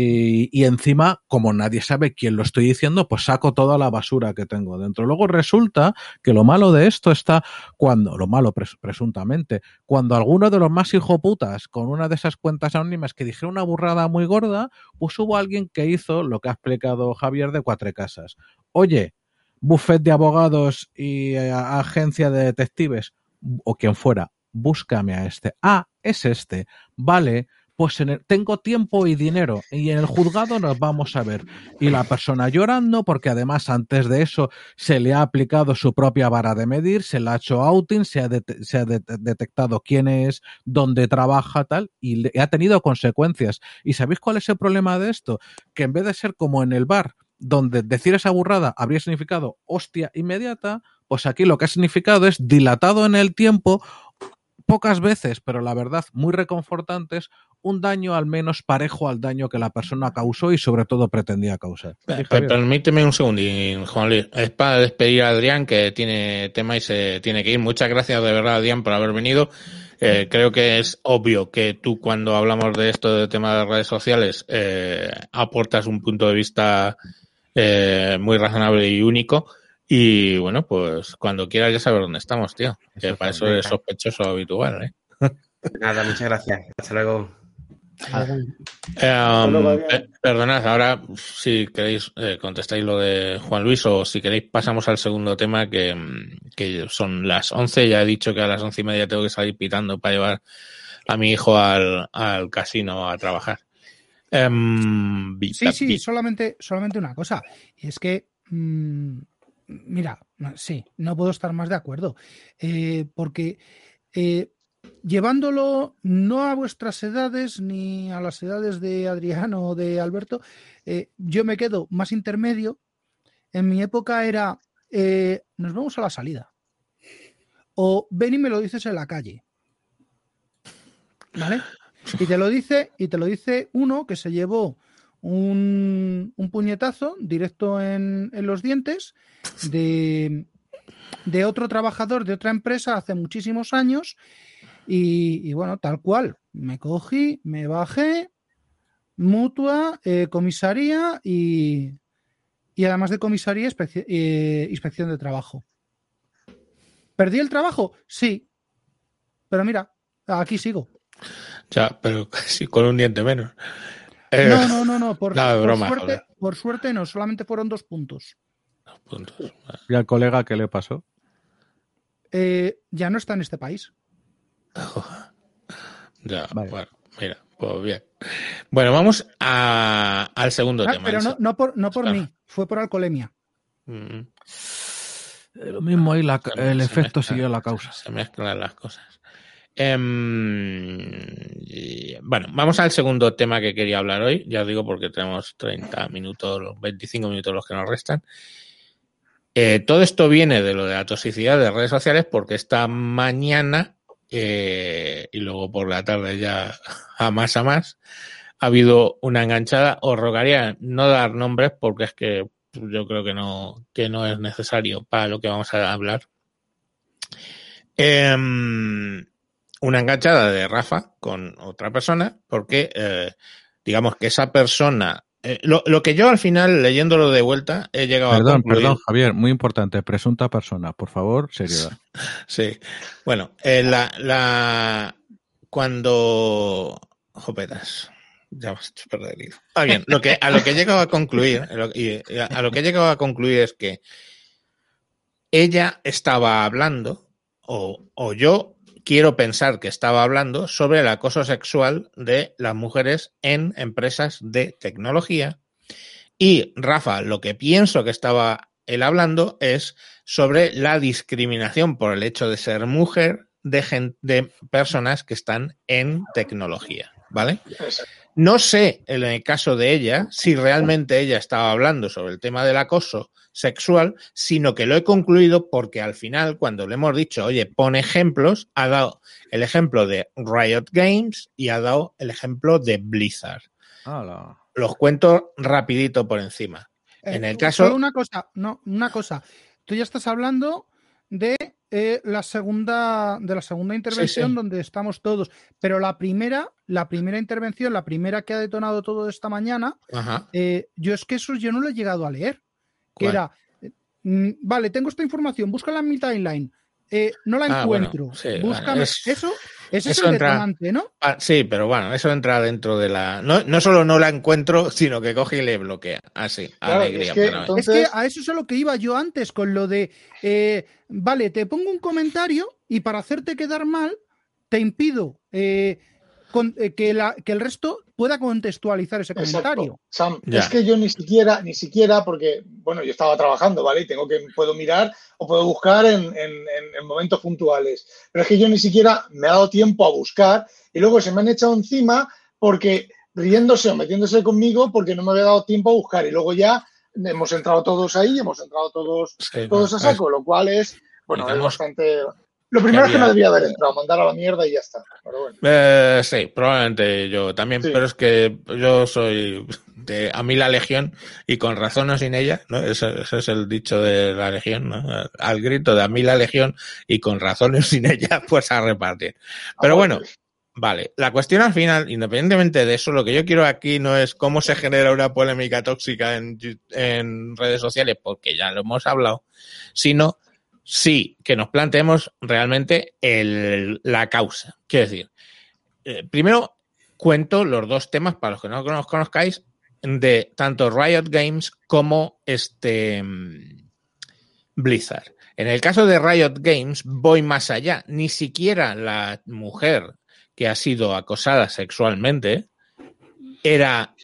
Y, encima, como nadie sabe quién lo estoy diciendo, pues saco toda la basura que tengo dentro. Luego resulta que lo malo de esto está cuando, lo malo pres- presuntamente, cuando alguno de los más hijoputas con una de esas cuentas anónimas que dijeron una burrada muy gorda, pues hubo alguien que hizo lo que ha explicado Javier de Cuatro Casas. Oye, buffet de abogados y eh, agencia de detectives o quien fuera, búscame a este. Ah, es este. Vale, pues en el- tengo tiempo y dinero y en el juzgado nos vamos a ver. Y la persona llorando porque además antes de eso se le ha aplicado su propia vara de medir, se le ha hecho outing, se ha, detectado quién es, dónde trabaja, tal, y le- ha tenido consecuencias. ¿Y sabéis cuál es el problema de esto? Que en vez de ser como en el bar, donde decir esa burrada habría significado hostia inmediata, pues aquí lo que ha significado es dilatado en el tiempo, pocas veces, pero la verdad muy reconfortantes, un daño al menos parejo al daño que la persona causó y sobre todo pretendía causar. Permíteme un segundín, Juan Luis. Es para despedir a Adrián, que tiene tema y se tiene que ir. Muchas gracias de verdad, Adrián, por haber venido. Eh, creo que es obvio que tú, cuando hablamos de esto de tema de redes sociales, eh, aportas un punto de vista eh, muy razonable y único. Y bueno, pues cuando quieras ya sabes dónde estamos, tío. Que Eso para es, eso eres sospechoso habitual, ¿eh? Nada, muchas gracias. Hasta luego. Eh, luego, Adrián. pe- perdonad, ahora si queréis eh, contestáis lo de Juan Luis o si queréis pasamos al segundo tema que, mm, que son las 11. Ya he dicho que a las once y media tengo que salir pitando para llevar a mi hijo al, al casino a trabajar. Em, Sí, sí, solamente, solamente una cosa. Y es que, mm, mira, sí, no puedo estar más de acuerdo. Eh, porque eh, llevándolo no a vuestras edades ni a las edades de Adriano o de Alberto, eh, yo me quedo más intermedio. En mi época era, eh, nos vemos a la salida. O ven y me lo dices en la calle. ¿Vale? Y te lo dice, y te lo dice uno que se llevó un, puñetazo directo en, los dientes de otro trabajador de otra empresa hace muchísimos años y, y bueno, tal cual. Me cogí, me bajé, mutua, eh, comisaría y, y además de comisaría, eh, inspección de trabajo. ¿Perdí el trabajo? Sí. Pero mira, aquí sigo. Ya, pero [LAUGHS] casi con un diente menos. Eh, No, no, no, no. Por, [LAUGHS] no, de por broma, suerte, por suerte no, solamente fueron dos puntos. puntos. ¿Y al colega qué le pasó? Eh, ya no está en este país. [LAUGHS] Ya, Vale. bueno, mira, pues bien. Bueno, vamos a- al segundo Ah, tema. pero no, no por, no por Claro. mí, fue por alcoholemia. Mm, Eh, Lo mismo ahí, la- el se efecto siguió la causa. Se mezclan las cosas. Em, y- bueno, vamos al segundo tema que quería hablar hoy. Ya os digo porque tenemos 30 minutos, los 25 minutos los que nos restan. Eh, todo esto viene de lo de la toxicidad de redes sociales porque esta mañana eh, y luego por la tarde ya [LAUGHS] a más a más ha habido una enganchada. Os rogaría no dar nombres porque es que yo creo que no, que no es necesario para lo que vamos a hablar. Em, una enganchada de Rafa con otra persona, porque eh, digamos que esa persona. Eh, lo, lo que yo al final, leyéndolo de vuelta, he llegado a Perdón, concluir. perdón, Javier, muy importante, presunta persona, por favor, seriedad. [LAUGHS] Sí. Bueno, eh, la, la. Cuando. Jopetas. Ya me has hecho perder el hilo. Ah, bien. Lo que, a lo que he llegado a concluir, lo- y- y a lo que he llegado a concluir es que ella estaba hablando, o, o yo quiero pensar que estaba hablando sobre el acoso sexual de las mujeres en empresas de tecnología. Y Rafa, lo que pienso que estaba él hablando es sobre la discriminación por el hecho de ser mujer de, gen- de personas que están en tecnología, ¿vale? No sé, en el caso de ella, si realmente ella estaba hablando sobre el tema del acoso sexual, sino que lo he concluido porque al final, cuando le hemos dicho, oye, pon ejemplos, ha dado el ejemplo de Riot Games y ha dado el ejemplo de Blizzard. Los cuento rapidito por encima. En el caso- Eh, Solo una cosa, no, una cosa. Tú ya estás hablando de eh, la segunda, de la segunda intervención sí. donde estamos todos. Pero la primera, la primera intervención, la primera que ha detonado todo esta mañana, Ajá. eh, yo es que eso yo no lo he llegado a leer. Que era, mm, vale, tengo esta información, búscala en mi timeline. Eh, no la Ah, bueno, encuentro. sí, Búscame. bueno, es- eso, ese es eso el entra- detonante, ¿no? Ah, sí, pero bueno, eso entra dentro de la. No, no solo no la encuentro, sino que coge y le bloquea. Así, Claro, alegría. es que pero- entonces- Es que a eso es a lo que iba yo antes con lo de, eh, vale, te pongo un comentario y para hacerte quedar mal, te impido eh, con- eh, que, la- que el resto pueda contextualizar ese comentario. Exacto. Sam, Ya. es que yo ni siquiera, ni siquiera, porque, bueno, yo estaba trabajando, ¿vale? Y tengo que, puedo mirar o puedo buscar en, en- en- en momentos puntuales. Pero es que yo ni siquiera me he dado tiempo a buscar y luego se me han echado encima porque riéndose o metiéndose conmigo porque no me había dado tiempo a buscar. Y luego ya hemos entrado todos ahí, hemos entrado todos, Sí, todos a saco, lo cual es, bueno, es bastante... Lo primero es que no debía haber entrado, mandar a la mierda y ya está. Pero bueno. Eh, sí, probablemente yo también, Sí. pero es que yo soy de a mí la legión y con razón o sin ella, ¿no? Ese, ese es el dicho de la legión, ¿no? Al grito de a mí la legión y con razón o sin ella, [LAUGHS] pues a repartir. Pero bueno, Vale, la cuestión al final, independientemente de eso, lo que yo quiero aquí no es cómo se genera una polémica tóxica en, en redes sociales, porque ya lo hemos hablado, sino sí que nos planteemos realmente la causa. Quiero decir, eh, primero cuento los dos temas para los que no los conozcáis de tanto Riot Games como este mm, Blizzard. En el caso de Riot Games voy más allá. Ni siquiera la mujer que ha sido acosada sexualmente era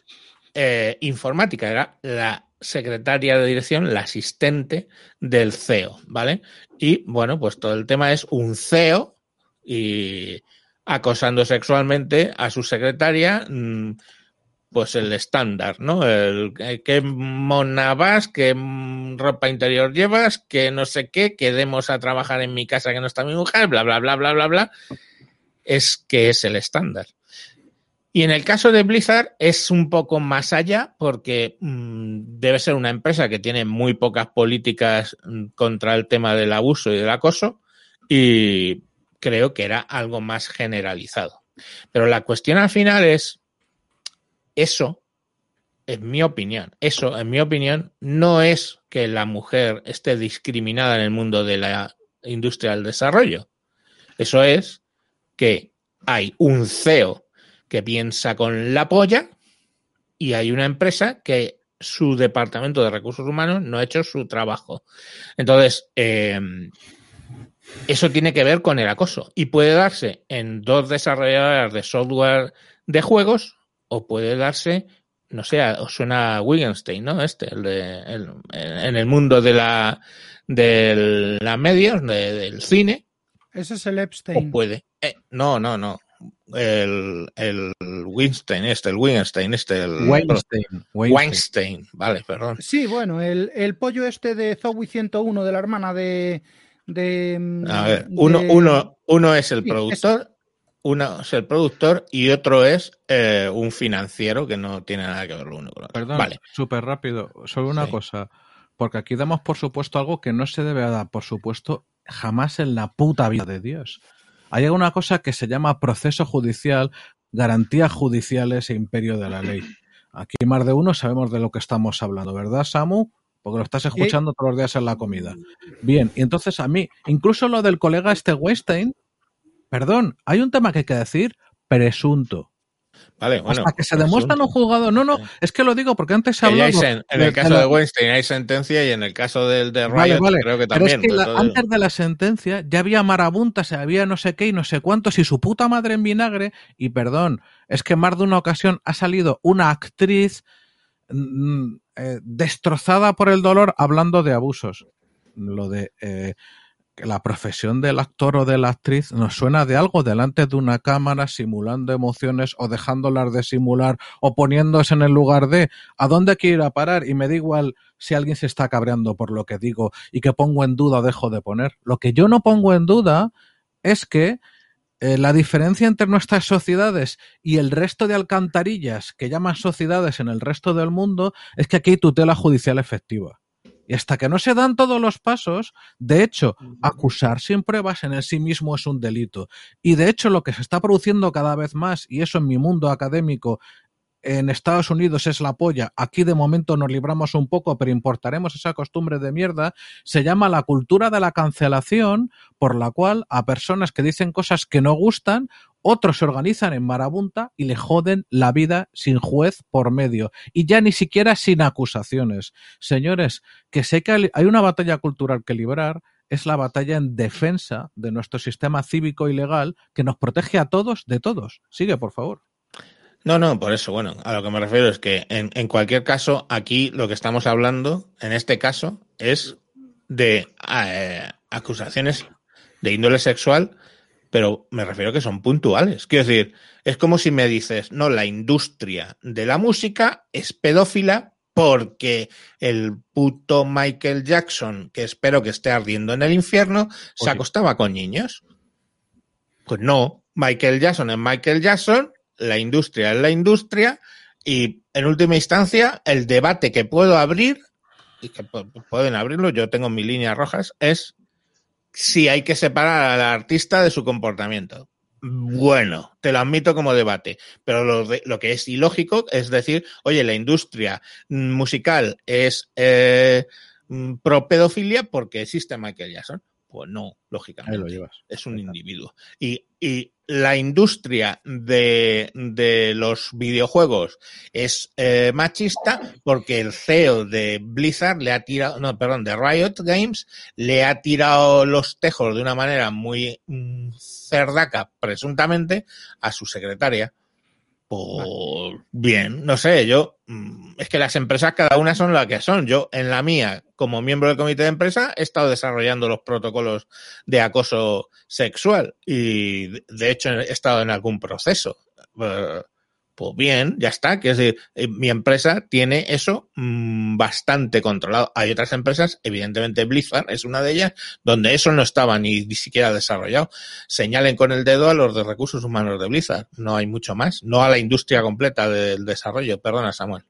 eh, informática, era la secretaria de dirección, la asistente del CEO, ¿vale? Y bueno, pues todo el tema es un CEO y acosando sexualmente a su secretaria, mm, pues el estándar, ¿no? El, eh, qué mona vas, qué mm, ropa interior llevas, que no sé qué, quedemos a trabajar en mi casa que no está mi mujer, bla, bla, bla, bla, bla, bla. Es que es el estándar. Y en el caso de Blizzard es un poco más allá porque mm, debe ser una empresa que tiene muy pocas políticas mm, contra el tema del abuso y del acoso y creo que era algo más generalizado. Pero la cuestión al final es eso, en mi opinión, eso, en mi opinión, no es que la mujer esté discriminada en el mundo de la industria del desarrollo. Eso es que hay un CEO que piensa con la polla y hay una empresa que su departamento de recursos humanos no ha hecho su trabajo. Entonces, eh, eso tiene que ver con el acoso y puede darse en dos desarrolladoras de software de juegos o puede darse, no sé, os suena a Wittgenstein, ¿no? Este, el de, el- en el mundo de la de la medios, de- del cine, Ese es el o Epstein. puede. eh, no, no, no. El, el Weinstein, este, el Wittgenstein, este, el Weinstein. Weinstein. Weinstein, vale, perdón. Sí, bueno, el, el pollo este de Zoe 101 de la hermana de. de mm, A ver, uno, de- uno, uno es el Sí, productor, uno es el productor y otro es eh, un financiero que no tiene nada que ver lo uno con lo otro. Perdón, Vale. súper rápido. Solo una Sí. cosa. Porque aquí damos por supuesto algo que no se debe dar por supuesto jamás en la puta vida de Dios. Hay una cosa que se llama proceso judicial, garantías judiciales e imperio de la ley. Aquí más de uno sabemos de lo que estamos hablando, ¿verdad, Samu? Porque lo estás escuchando todos los días en la comida. Bien, y entonces a mí, incluso lo del colega este Weinstein, perdón, hay un tema que hay que decir, presunto. Vale, bueno. Hasta que se pues demuestra en un juzgado. No, no, es que lo digo porque antes se hablaba. sen- en el caso de Weinstein hay sentencia y en el caso del de Riot Vale, vale. creo que Pero es también. que la- antes de la sentencia ya había marabuntas, había no sé qué y no sé cuántos y su puta madre en vinagre. Y perdón, es que más de una ocasión ha salido una actriz mm, eh, destrozada por el dolor hablando de abusos. Lo de eh, la profesión del actor o de la actriz nos suena de algo delante de una cámara simulando emociones o dejándolas de simular o poniéndose en el lugar de a dónde quiero ir a parar y me da igual si alguien se está cabreando por lo que digo y que pongo en duda o dejo de poner. Lo que yo no pongo en duda es que eh, la diferencia entre nuestras sociedades y el resto de alcantarillas que llaman sociedades en el resto del mundo es que aquí hay tutela judicial efectiva. Y hasta que no se dan todos los pasos, de hecho, acusar sin pruebas en el sí mismo es un delito. Y de hecho, lo que se está produciendo cada vez más, y eso en mi mundo académico, en Estados Unidos es la polla, aquí de momento nos libramos un poco, pero importaremos esa costumbre de mierda, se llama la cultura de la cancelación, por la cual a personas que dicen cosas que no gustan, otros se organizan en marabunta y le joden la vida sin juez por medio y ya ni siquiera sin acusaciones. Señores, que sé que hay- una batalla cultural que librar, es la batalla en defensa de nuestro sistema cívico y legal que nos protege a todos de todos. Sigue, por favor. No, no, por eso, bueno, a lo que me refiero es que en, en cualquier caso, aquí lo que estamos hablando, en este caso, es de eh, acusaciones de índole sexual, pero me refiero que son puntuales. Quiero decir, es como si me dices, no, la industria de la música es pedófila porque el puto Michael Jackson, que espero que esté ardiendo en el infierno, se acostaba con niños. Pues no, Michael Jackson es Michael Jackson, la industria es la industria y en última instancia el debate que puedo abrir y que pu- pueden abrirlo, yo tengo mis líneas rojas, es si hay que separar al artista de su comportamiento. Bueno, te lo admito como debate, pero lo, que es ilógico es decir, oye, la industria mm, musical es eh, mm, pro pedofilia porque existe Michael. Pues no, Ahí lógicamente lo llevas. es un individuo. Y, y la industria de, de los videojuegos es eh, machista porque el CEO de Blizzard le ha tirado, no, perdón, de Riot Games le ha tirado los tejos de una manera muy mm, cerdaca, presuntamente, a su secretaria. Por bien, no sé, yo mm, es que las empresas cada una son las que son. Yo en la mía, como miembro del comité de empresa, he estado desarrollando los protocolos de acoso sexual y de- de hecho he estado en algún proceso. Pues bien, ya está. Que es decir, eh, mi empresa tiene eso mm, bastante controlado. Hay otras empresas, evidentemente Blizzard es una de ellas, donde eso no estaba ni, ni siquiera desarrollado. Señalen con el dedo a los de recursos humanos de Blizzard. No hay mucho más. No a la industria completa del desarrollo. Perdona, Samuel.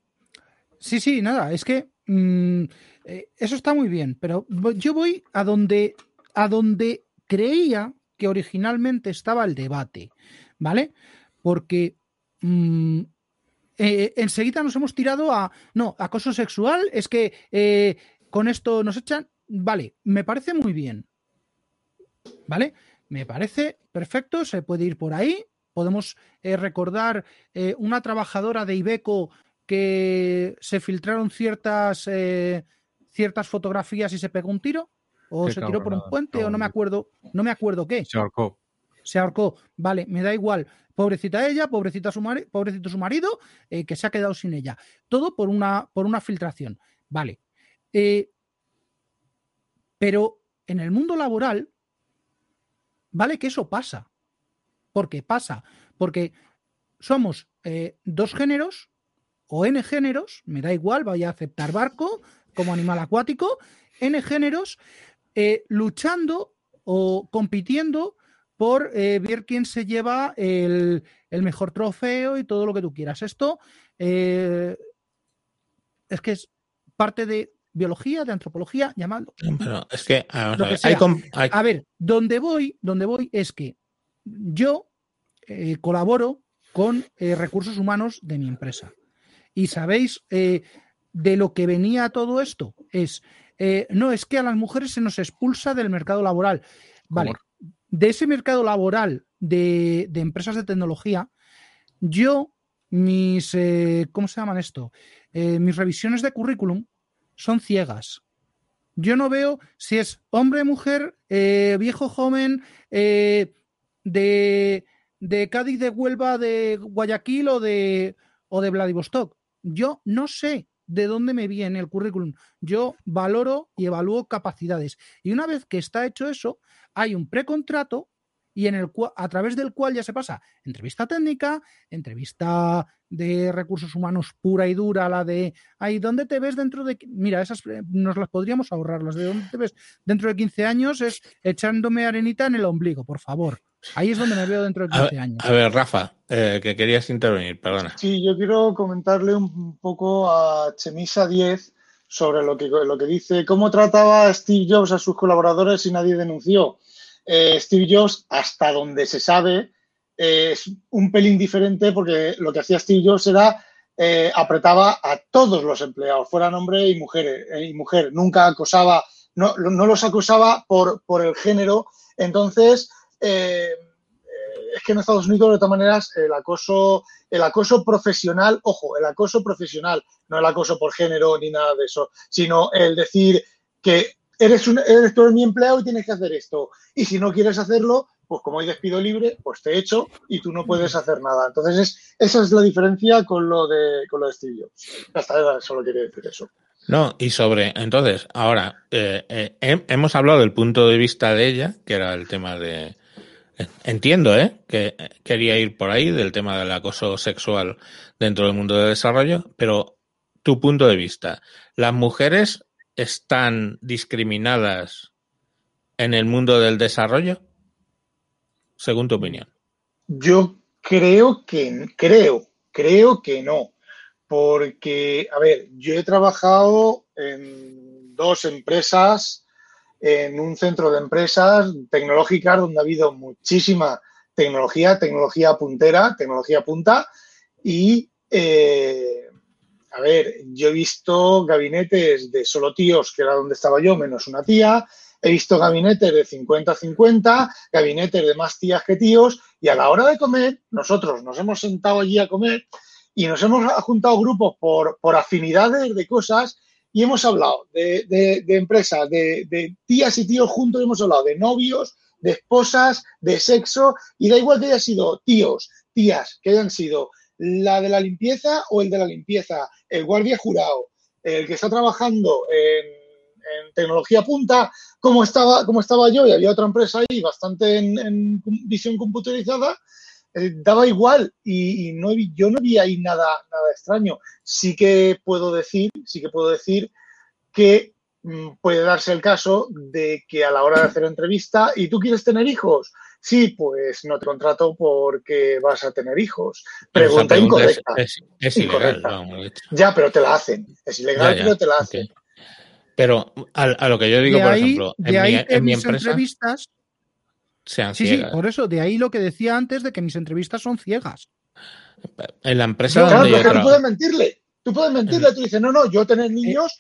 Sí, sí, nada, es que mm, eh, eso está muy bien, pero yo voy a donde, a donde creía que originalmente estaba el debate, ¿vale? Porque mm, eh, enseguida nos hemos tirado a, no, acoso sexual, es que eh, con esto nos echan, vale, me parece muy bien, ¿vale? Me parece perfecto, se puede ir por ahí. Podemos eh, recordar una trabajadora de Ibeco que se filtraron ciertas, ciertas fotografías y se pegó un tiro, o Qué se tiró por un puente, o no me acuerdo, no me acuerdo qué. Se ahorcó. Se ahorcó, vale, me da igual. Pobrecita ella, pobrecita su pobrecito su marido, eh, que se ha quedado sin ella. Todo por una, por una filtración. Vale. Eh, pero en el mundo laboral, vale que eso pasa. ¿Por qué pasa? Porque somos eh, dos géneros o N géneros, me da igual, vaya a aceptar barco como animal acuático, N géneros luchando o compitiendo por eh, ver quién se lleva el, el mejor trofeo y todo lo que tú quieras. Esto eh, es que es parte de biología, de antropología, llamadlo. Pero es que, a ver, sea. hay com- hay- A ver, donde voy, donde voy es que yo eh, colaboro con recursos humanos de mi empresa. Y sabéis de lo que venía todo esto. Es, no, es que a las mujeres se nos expulsa del mercado laboral. Vale, de ese mercado laboral de, de empresas de tecnología, yo, mis, eh, ¿cómo se llaman esto? Eh, mis revisiones de currículum son ciegas. Yo no veo si es hombre, mujer, eh, viejo, joven, eh, de, de Cádiz, de Huelva, de Guayaquil o de, o de Vladivostok. Yo no sé de dónde me viene el currículum. Yo valoro y evalúo capacidades. Y una vez que está hecho eso, hay un precontrato y en el a través del cual ya se pasa entrevista técnica, entrevista de recursos humanos pura y dura, la de, ay, ¿dónde te ves dentro de...? qui-?". Mira, esas eh, nos las podríamos ahorrar, las de ¿dónde te ves dentro de 15 años? Es echándome arenita en el ombligo, por favor. Ahí es donde me veo dentro de a, 15 años. a ver, Rafa, eh, que querías intervenir, perdona. Sí, yo quiero comentarle un poco a Chemisa 10 sobre lo que, lo que dice, cómo trataba Steve Jobs a sus colaboradores y nadie denunció. Eh, Steve Jobs, hasta donde se sabe, eh, es un pelín diferente porque lo que hacía Steve Jobs era eh, apretaba a todos los empleados, fueran hombre y mujer, y mujer. Nunca acosaba, no, no los acosaba por, por el género. Entonces, es que en Estados Unidos, de todas maneras, el acoso, el acoso profesional, ojo, el acoso profesional, no el acoso por género ni nada de eso, sino el decir que eres, un, eres tú mi empleado y tienes que hacer esto. Y si no quieres hacerlo, pues como hay despido libre, pues te echo y tú no puedes hacer nada. Entonces, es, esa es la diferencia con lo de, con lo de Steve Jobs. Hasta solo quería decir eso. No, y sobre, entonces, ahora, eh, eh, he- hemos hablado del punto de vista de ella, que era el tema de, entiendo, ¿eh? Que quería ir por ahí, del tema del acoso sexual dentro del mundo del desarrollo, pero tu punto de vista, ¿las mujeres están discriminadas en el mundo del desarrollo? Según tu opinión. Yo creo que, creo, creo que no. Porque, a ver, yo he trabajado en dos empresas, en un centro de empresas tecnológicas donde ha habido muchísima tecnología, tecnología puntera, tecnología punta. Y, eh, a ver, yo he visto gabinetes de solo tíos, que era donde estaba yo, menos una tía. He visto gabinetes de 50-50, gabinetes de más tías que tíos, y a la hora de comer, nosotros nos hemos sentado allí a comer y nos hemos juntado grupos por, por afinidades de cosas y hemos hablado de, de, empresas, de, de, tías y tíos juntos, hemos hablado de novios, de esposas, de sexo, y da igual que hayan sido tíos, tías, que hayan sido la de la limpieza o el de la limpieza, el guardia jurado, el que está trabajando en, en tecnología punta, como estaba, como estaba yo, y había otra empresa ahí bastante en, visión computerizada, eh, daba igual y, y no yo no vi ahí nada, nada extraño. Sí que puedo decir, sí que puedo decir que mm, puede darse el caso de que a la hora de hacer entrevista y tú quieres tener hijos. Sí, pues no te contrato porque vas a tener hijos. Pregunta incorrecta. es-. Incorrecta. Ya, pero te la hacen. Es ilegal, ya, pero te la hacen. Pero a, a lo que yo digo, de por ahí, ejemplo, de en, ahí mi, que en mi mis empresa entrevistas. sean Sí, sí, ciegas. por eso, de ahí lo que decía antes de que mis entrevistas son ciegas. En la empresa Claro, donde yo que tú trabajo. puedes mentirle. Tú puedes mentirle. Tú dices, no, no, yo tener niños,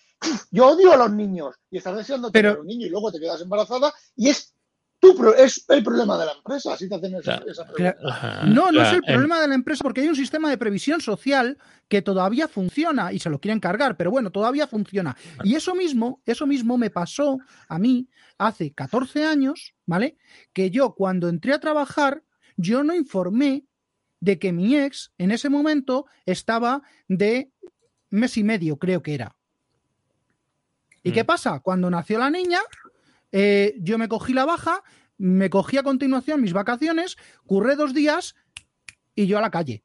yo odio a los niños. Y estás deseando tener Pero- un niño y luego te quedas embarazada y es tu pro- es el problema de la empresa. Así te hacen esa, Claro. esa Cla- pregunta. Ajá, No, no es el problema de la empresa porque hay un sistema de previsión social que todavía funciona y se lo quieren cargar, pero bueno, todavía funciona. Y eso mismo, eso mismo me pasó a mí hace 14 años, ¿vale? Que yo cuando entré a trabajar, yo no informé de que mi ex en ese momento estaba de mes y medio, creo que era. ¿Y qué Mm. pasa? Cuando nació la niña, eh, yo me cogí la baja, me cogí a continuación mis vacaciones, curré dos días y yo a la calle.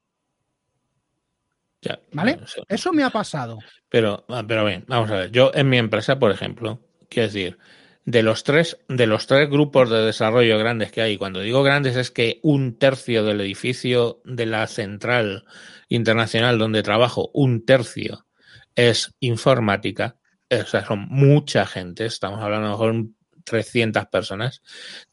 ya, ¿Vale? no sé. Eso me ha pasado. Pero, ah, pero bien, vamos a ver. Yo en mi empresa, por ejemplo, quiero decir, de los tres, de los tres grupos de desarrollo grandes que hay, cuando digo grandes es que un tercio del edificio de la central internacional donde trabajo, un tercio es informática. O sea, son mucha gente, estamos hablando a lo mejor 300 personas.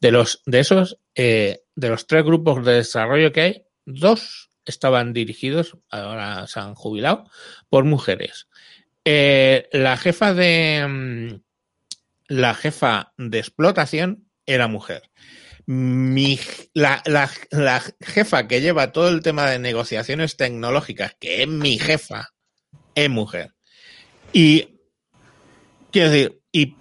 De los, de esos, eh, de los tres grupos de desarrollo que hay, dos estaban dirigidos, ahora se han jubilado, por mujeres. Eh, la jefa de mm, la jefa de explotación era mujer. Mi, la, la, la jefa que lleva todo el tema de negociaciones tecnológicas, que es mi jefa, es mujer. Y quiero decir, y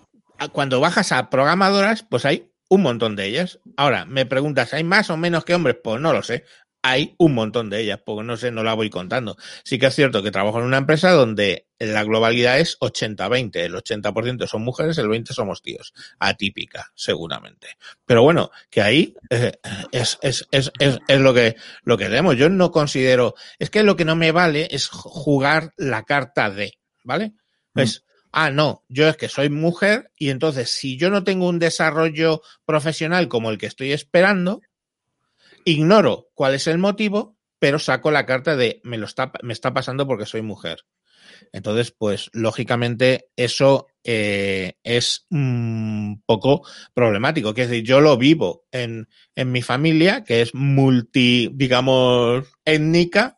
cuando bajas a programadoras, pues hay un montón de ellas. Ahora, me preguntas, ¿hay más o menos que hombres? Pues no lo sé. Hay un montón de ellas, porque no sé, no la voy contando. Sí que es cierto que trabajo en una empresa donde la globalidad es 80-20. El 80% son mujeres, el 20% somos tíos. Atípica, seguramente. Pero bueno, que ahí eh, es, es, es, es, es lo que lo que tenemos. Yo no considero. Es que lo que no me vale es jugar la carta de, ¿vale? Es, ah, no, yo es que soy mujer y entonces si yo no tengo un desarrollo profesional como el que estoy esperando, ignoro cuál es el motivo, pero saco la carta de me lo está, me está pasando porque soy mujer. Entonces, pues lógicamente eso eh, es un poco problemático. Que es decir, yo lo vivo en, en mi familia, que es multi, digamos, étnica,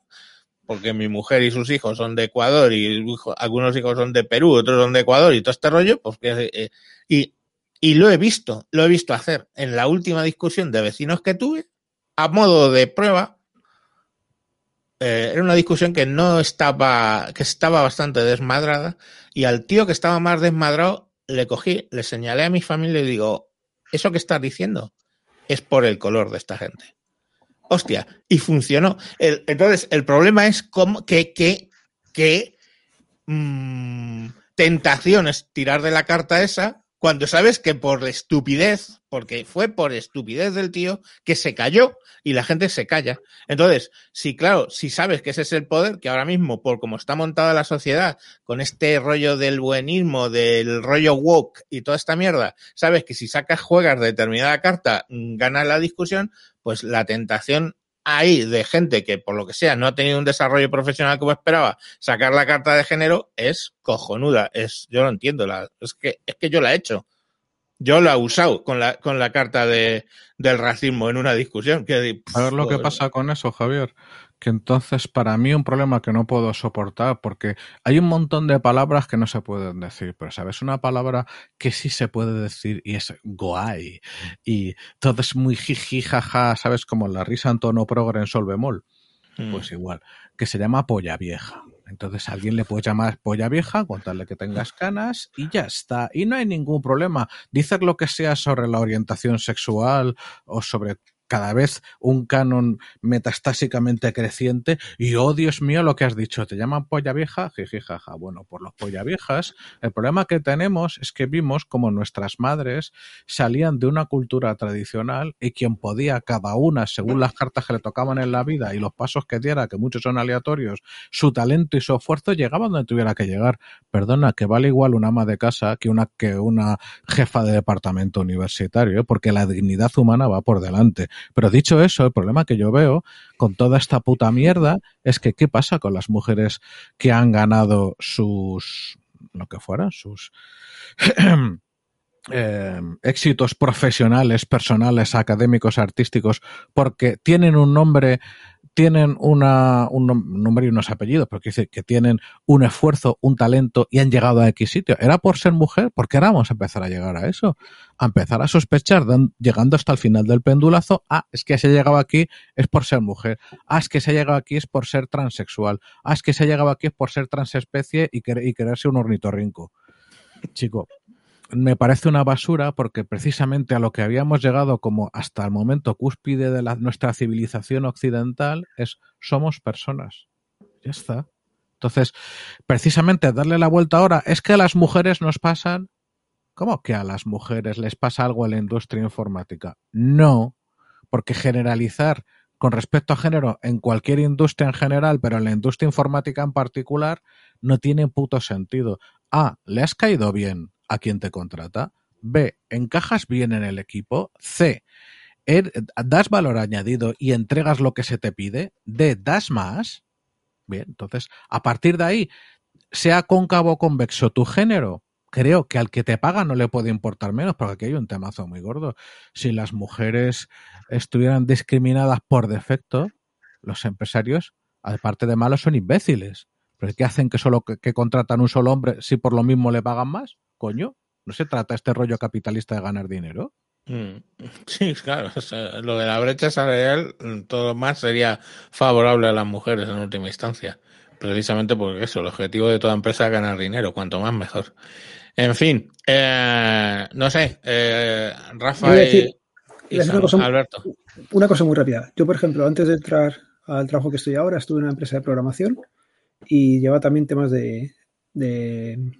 porque mi mujer y sus hijos son de Ecuador y algunos hijos son de Perú, otros son de Ecuador y todo este rollo, pues eh, y, y lo he visto, lo he visto hacer en la última discusión de vecinos que tuve, a modo de prueba, eh, era una discusión que no estaba, que estaba bastante desmadrada, y al tío que estaba más desmadrado le cogí, le señalé a mi familia y digo, eso que estás diciendo es por el color de esta gente. Hostia, y funcionó. El- entonces, el problema es cómo, que, que, que mm, tentación es tirar de la carta esa cuando sabes que por la estupidez, porque fue por estupidez del tío que se cayó y la gente se calla. Entonces, si claro, si sabes que ese es el poder, que ahora mismo, por cómo está montada la sociedad, con este rollo del buenismo, del rollo woke y toda esta mierda, sabes que si sacas, juegas determinada carta, mm, ganas la discusión, pues la tentación ahí de gente que por lo que sea no ha tenido un desarrollo profesional como esperaba, sacar la carta de género es cojonuda. Es, yo lo entiendo, la, es que, es que yo la he hecho. Yo la he usado con la, con la carta de, del racismo en una discusión. Que, A ver lo que pasa con eso, Javier. Que entonces para mí un problema que no puedo soportar porque hay un montón de palabras que no se pueden decir, pero sabes una palabra que sí se puede decir y es guay y todo es muy jiji jaja, sabes como la risa en tono progre en sol bemol, Mm. pues igual, que se llama polla vieja. Entonces a alguien le puede llamar polla vieja, contarle que tengas canas y ya está. Y no hay ningún problema. Dices lo que sea sobre la orientación sexual o sobre cada vez un canon metastásicamente creciente y oh Dios mío lo que has dicho, ¿te llaman polla vieja? Jiji, jaja. Bueno, por los polla viejas, el problema que tenemos es que vimos como nuestras madres salían de una cultura tradicional y quien podía cada una, según las cartas que le tocaban en la vida y los pasos que diera, que muchos son aleatorios, su talento y su esfuerzo llegaba donde tuviera que llegar. Perdona, que vale igual una ama de casa que una, que una jefa de departamento universitario, ¿eh? porque la dignidad humana va por delante. Pero dicho eso, el problema que yo veo con toda esta puta mierda es que ¿qué pasa con las mujeres que han ganado sus lo que fuera, sus eh, [CLEARS THROAT] éxitos profesionales, personales, académicos, artísticos, porque tienen un nombre tienen una, un nombre y unos apellidos, porque dice que tienen un esfuerzo, un talento y han llegado a X sitio. ¿Era por ser mujer? ¿Por qué ahora vamos a empezar a llegar a eso? A empezar a sospechar, llegando hasta el final del pendulazo, ah, es que se ha llegado aquí es por ser mujer. Ah, es que se ha llegado aquí es por ser transexual. Ah, es que se ha llegado aquí es por ser transespecie y, querer, y quererse un ornitorrinco. Chico, me parece una basura porque precisamente a lo que habíamos llegado como hasta el momento cúspide de la, nuestra civilización occidental es somos personas. Ya está. Entonces, precisamente darle la vuelta ahora es que a las mujeres nos pasan. ¿Cómo que a las mujeres les pasa algo en la industria informática? No, porque generalizar con respecto a género en cualquier industria en general, pero en la industria informática en particular, no tiene puto sentido. A, le has caído bien a quien te contrata. B, encajas bien en el equipo. C, er, das valor añadido y entregas lo que se te pide. D, das más. Bien, entonces, a partir de ahí, sea cóncavo o convexo tu género, creo que al que te paga no le puede importar menos, porque aquí hay un temazo muy gordo. Si las mujeres estuvieran discriminadas por defecto, los empresarios, aparte de malos, son imbéciles. ¿Pero qué hacen que solo que, que contratan un solo hombre si por lo mismo le pagan más? Coño, ¿no se trata este rollo capitalista de ganar dinero? Mm, [LAUGHS] Sí, claro. o sea, lo de la brecha salarial, mm, todo más sería favorable a las mujeres en última instancia. Precisamente porque eso, el objetivo de toda empresa es ganar dinero. Cuanto más, mejor. En fin, eh, no sé, eh, Rafa y, Sam- cosa- Alberto. Una cosa muy rápida. Yo, por ejemplo, antes de entrar al trabajo que estoy ahora, estuve en una empresa de programación y llevaba también temas de, de,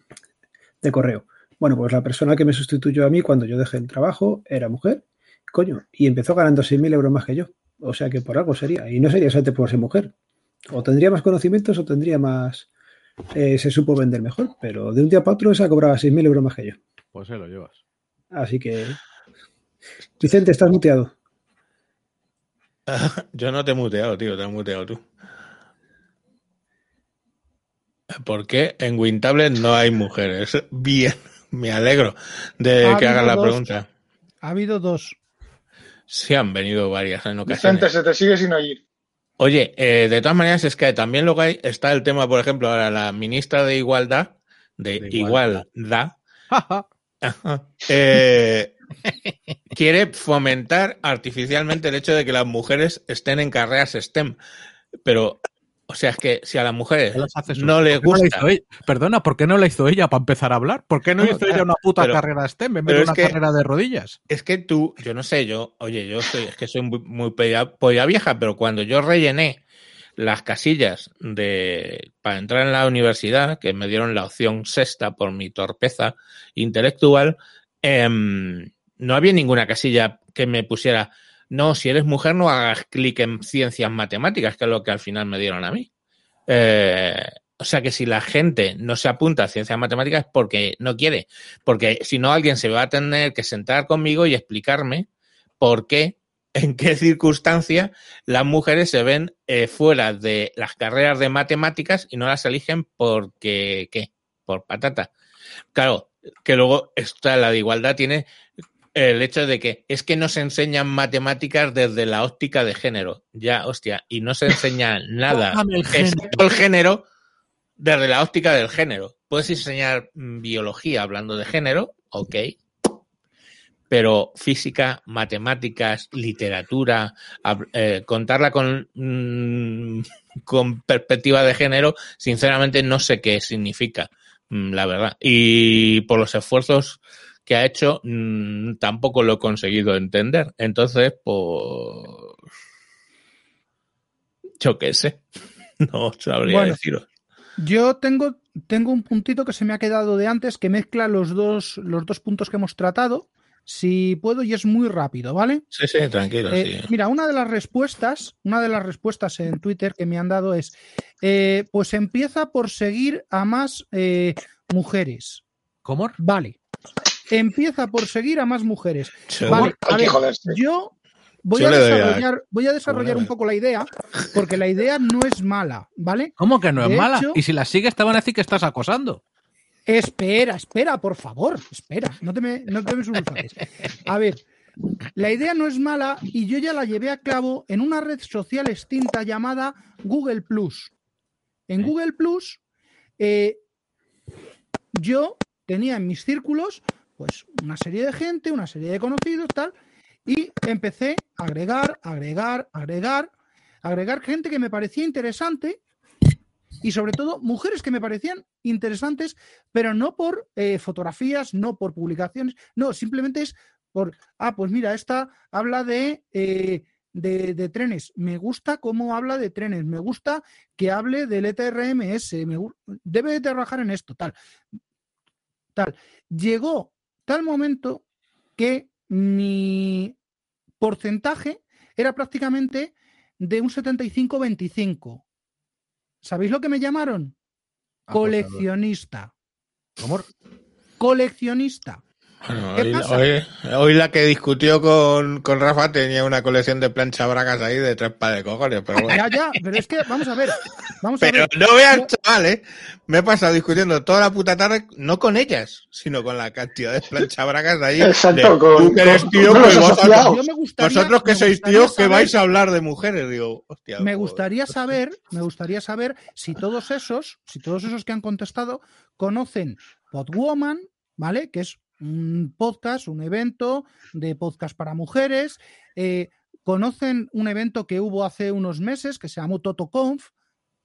de correo. Bueno, pues la persona que me sustituyó a mí cuando yo dejé el trabajo era mujer, coño, y empezó ganando 6.000 euros más que yo. O sea que por algo sería. Y no sería solamente por ser mujer. O tendría más conocimientos o tendría más... eh, se supo vender mejor. Pero de un día para otro esa cobraba 6.000 euros más que yo. Pues se lo llevas. Así que... Vicente, estás muteado. [LAUGHS] Yo no te he muteado, tío, te has muteado tú. ¿Por qué en Wintable no hay mujeres? [LAUGHS] Bien, me alegro de Ha que hagan la dos. pregunta. Ha habido dos. Sí han venido varias en ocasiones. Vicente, se te sigue sin oír. Oye, eh, de todas maneras es que también luego hay, está el tema, por ejemplo, ahora la ministra de Igualdad, de, De Igualdad, [LAUGHS] eh, quiere fomentar artificialmente el hecho de que las mujeres estén en carreras STEM. Pero, o sea, es que si a las mujeres ¿Qué las hace su- no les ¿Por qué la gusta? Perdona, ¿por qué no la hizo ella para empezar a hablar? ¿Por qué no, No, hizo claro, ella una puta pero- carrera STEM en vez de una que- carrera de rodillas? es que tú, yo no sé, yo, oye, yo soy, es que soy muy, muy polla, polla vieja, pero cuando yo rellené las casillas de para entrar en la universidad, que me dieron la opción sexta por mi torpeza intelectual, em, no había ninguna casilla que me pusiera, no, si eres mujer no hagas clic en ciencias matemáticas, que es lo que al final me dieron a mí. Eh, o sea que si la gente no se apunta a ciencias matemáticas es porque no quiere, porque si no alguien se va a tener que sentar conmigo y explicarme por qué, en qué circunstancia las mujeres se ven eh, fuera de las carreras de matemáticas y no las eligen porque, ¿qué? Por patata. Claro, que luego está la de igualdad tiene el hecho de que es que no se enseñan matemáticas desde la óptica de género. Ya, hostia, y no se enseña [LAUGHS] nada, el excepto el género, desde la óptica del género. Puedes enseñar mm, biología hablando de género, ok, pero física, matemáticas, literatura, eh, contarla con, mm, [LAUGHS] con perspectiva de género, sinceramente no sé qué significa, mm, la verdad. Y por los esfuerzos que ha hecho mm, tampoco lo he conseguido entender. Entonces, pues. Yo qué sé. [LAUGHS] No sabría Bueno. deciros. Yo tengo, tengo un puntito que se me ha quedado de antes que mezcla los dos, los dos puntos que hemos tratado. Si puedo, y es muy rápido, ¿vale? Sí, sí, tranquilo. Eh, sí. Mira, una de las respuestas, una de las respuestas en Twitter que me han dado es, eh, pues empieza por seguir a más eh, mujeres. ¿Cómo? Vale. Empieza por seguir a más mujeres. Vale, a ver, yo voy Yo a desarrollar, voy a desarrollar Bueno, un poco la idea, porque la idea no es mala, ¿vale? ¿Cómo que no es mala? hecho- Y si la sigues te van a decir que estás acosando. Espera, espera, por favor, espera, no te me, no te me. A ver, la idea no es mala y yo ya la llevé a cabo en una red social extinta llamada Google Plus. En Google Plus, eh, yo tenía en mis círculos, pues, una serie de gente, una serie de conocidos, tal, y empecé a agregar, agregar, agregar, agregar gente que me parecía interesante y sobre todo mujeres que me parecían interesantes, pero no por eh, fotografías, no por publicaciones, no, simplemente es por, ah, pues mira, esta habla de, eh, de, trenes, me gusta cómo habla de trenes, me gusta que hable del ETRMS, me, debe de trabajar en esto, tal, tal. Llegó tal momento que mi porcentaje era prácticamente de un 75-25. ¿Sabéis lo que me llamaron? Acosador. Coleccionista. ¿Cómo? Coleccionista. Bueno, ¿Qué hoy, pasa? hoy- hoy la que discutió con, con Rafa tenía una colección de plancha bragas ahí de tres pares de cojones, pero bueno. Ya, ya, pero es que vamos a ver. Vamos a Pero ver. no veas, Yo- chaval, ¿eh? Me he pasado discutiendo toda la puta tarde, no con ellas, sino con la cantidad de plancha bragas de ahí. Exacto, de, con- tú que eres tío, con pues vosotros, gustaría, vosotros que me sois tíos que vais a hablar de mujeres, digo, hostia. Me gustaría saber, me gustaría saber si todos esos, si todos esos que han contestado conocen Podwoman, ¿vale? Que es un podcast, un evento de podcast para mujeres. eh, conocen un evento que hubo hace unos meses que se llamó TotoConf.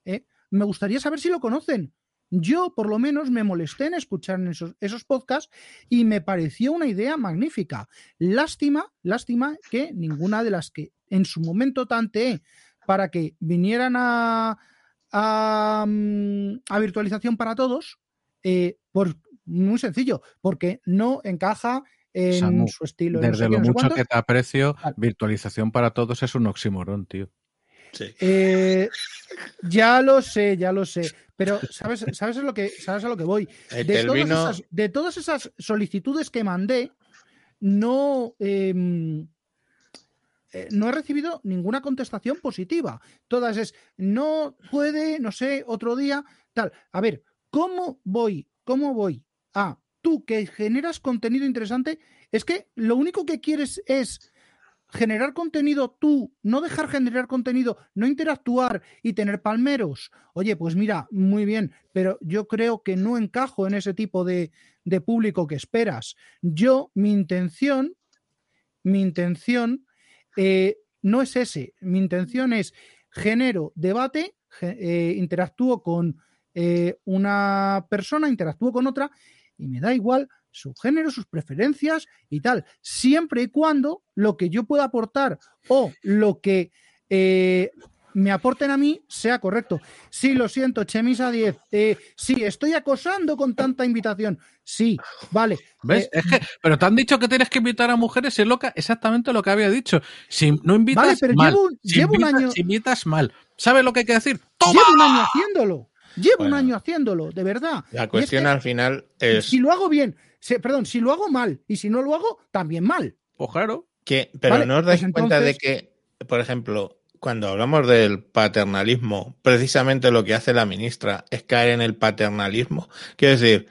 ¿eh? Me gustaría saber si lo conocen. Yo, por lo menos, me molesté en escuchar esos, esos podcasts y me pareció una idea magnífica. Lástima, lástima que ninguna de las que en su momento tanteé para que vinieran a, a, mm, virtualización para todos, eh, por, muy sencillo, porque no encaja en Samu, su estilo. no Desde qué, lo no mucho que te aprecio, Vale. virtualización para todos es un oxímoron, tío. sí. Eh, ya lo sé, ya lo sé. Pero [LAUGHS] ¿sabes, sabes, a, lo que, ¿sabes a lo que voy? Eh, De el todas, vino- esas, de todas esas solicitudes que mandé, no, em, eh, no he recibido ninguna contestación positiva. Todas es, no puede, no sé, otro día, tal. A ver, ¿cómo voy? ¿Cómo voy a tú que generas contenido interesante? Es que lo único que quieres es generar contenido tú, no dejar generar contenido, no interactuar y tener palmeros. Oye, pues mira, muy bien, pero yo creo que no encajo en ese tipo de, de público que esperas. Yo, mi intención, mi intención eh, no es ese. Mi intención es genero debate, eh, interactúo con eh, una persona, interactúo con otra y me da igual su género, sus preferencias y tal, siempre y cuando lo que yo pueda aportar o lo que eh, me aporten a mí sea correcto. Sí, lo siento, Chemisa 10. Eh, sí, estoy acosando con tanta invitación. Sí, vale. ¿Ves? Eh, Es que, pero te han dicho que tienes que invitar a mujeres, es loca, exactamente lo que había dicho. Si no invitas, Vale, pero mal. llevo un- si, llevo un invitas, año- si invitas, mal. ¿Sabes lo que hay que decir? ¡Toma! Llevo un año haciéndolo. Llevo un año haciéndolo, de verdad. La es cuestión que al final es Si lo hago bien, se- perdón, si lo hago mal y si no lo hago, también mal. Pues claro. que, pero Vale, no os dais pues cuenta de que, por ejemplo, cuando hablamos del paternalismo, precisamente lo que hace la ministra es caer en el paternalismo. Quiero decir,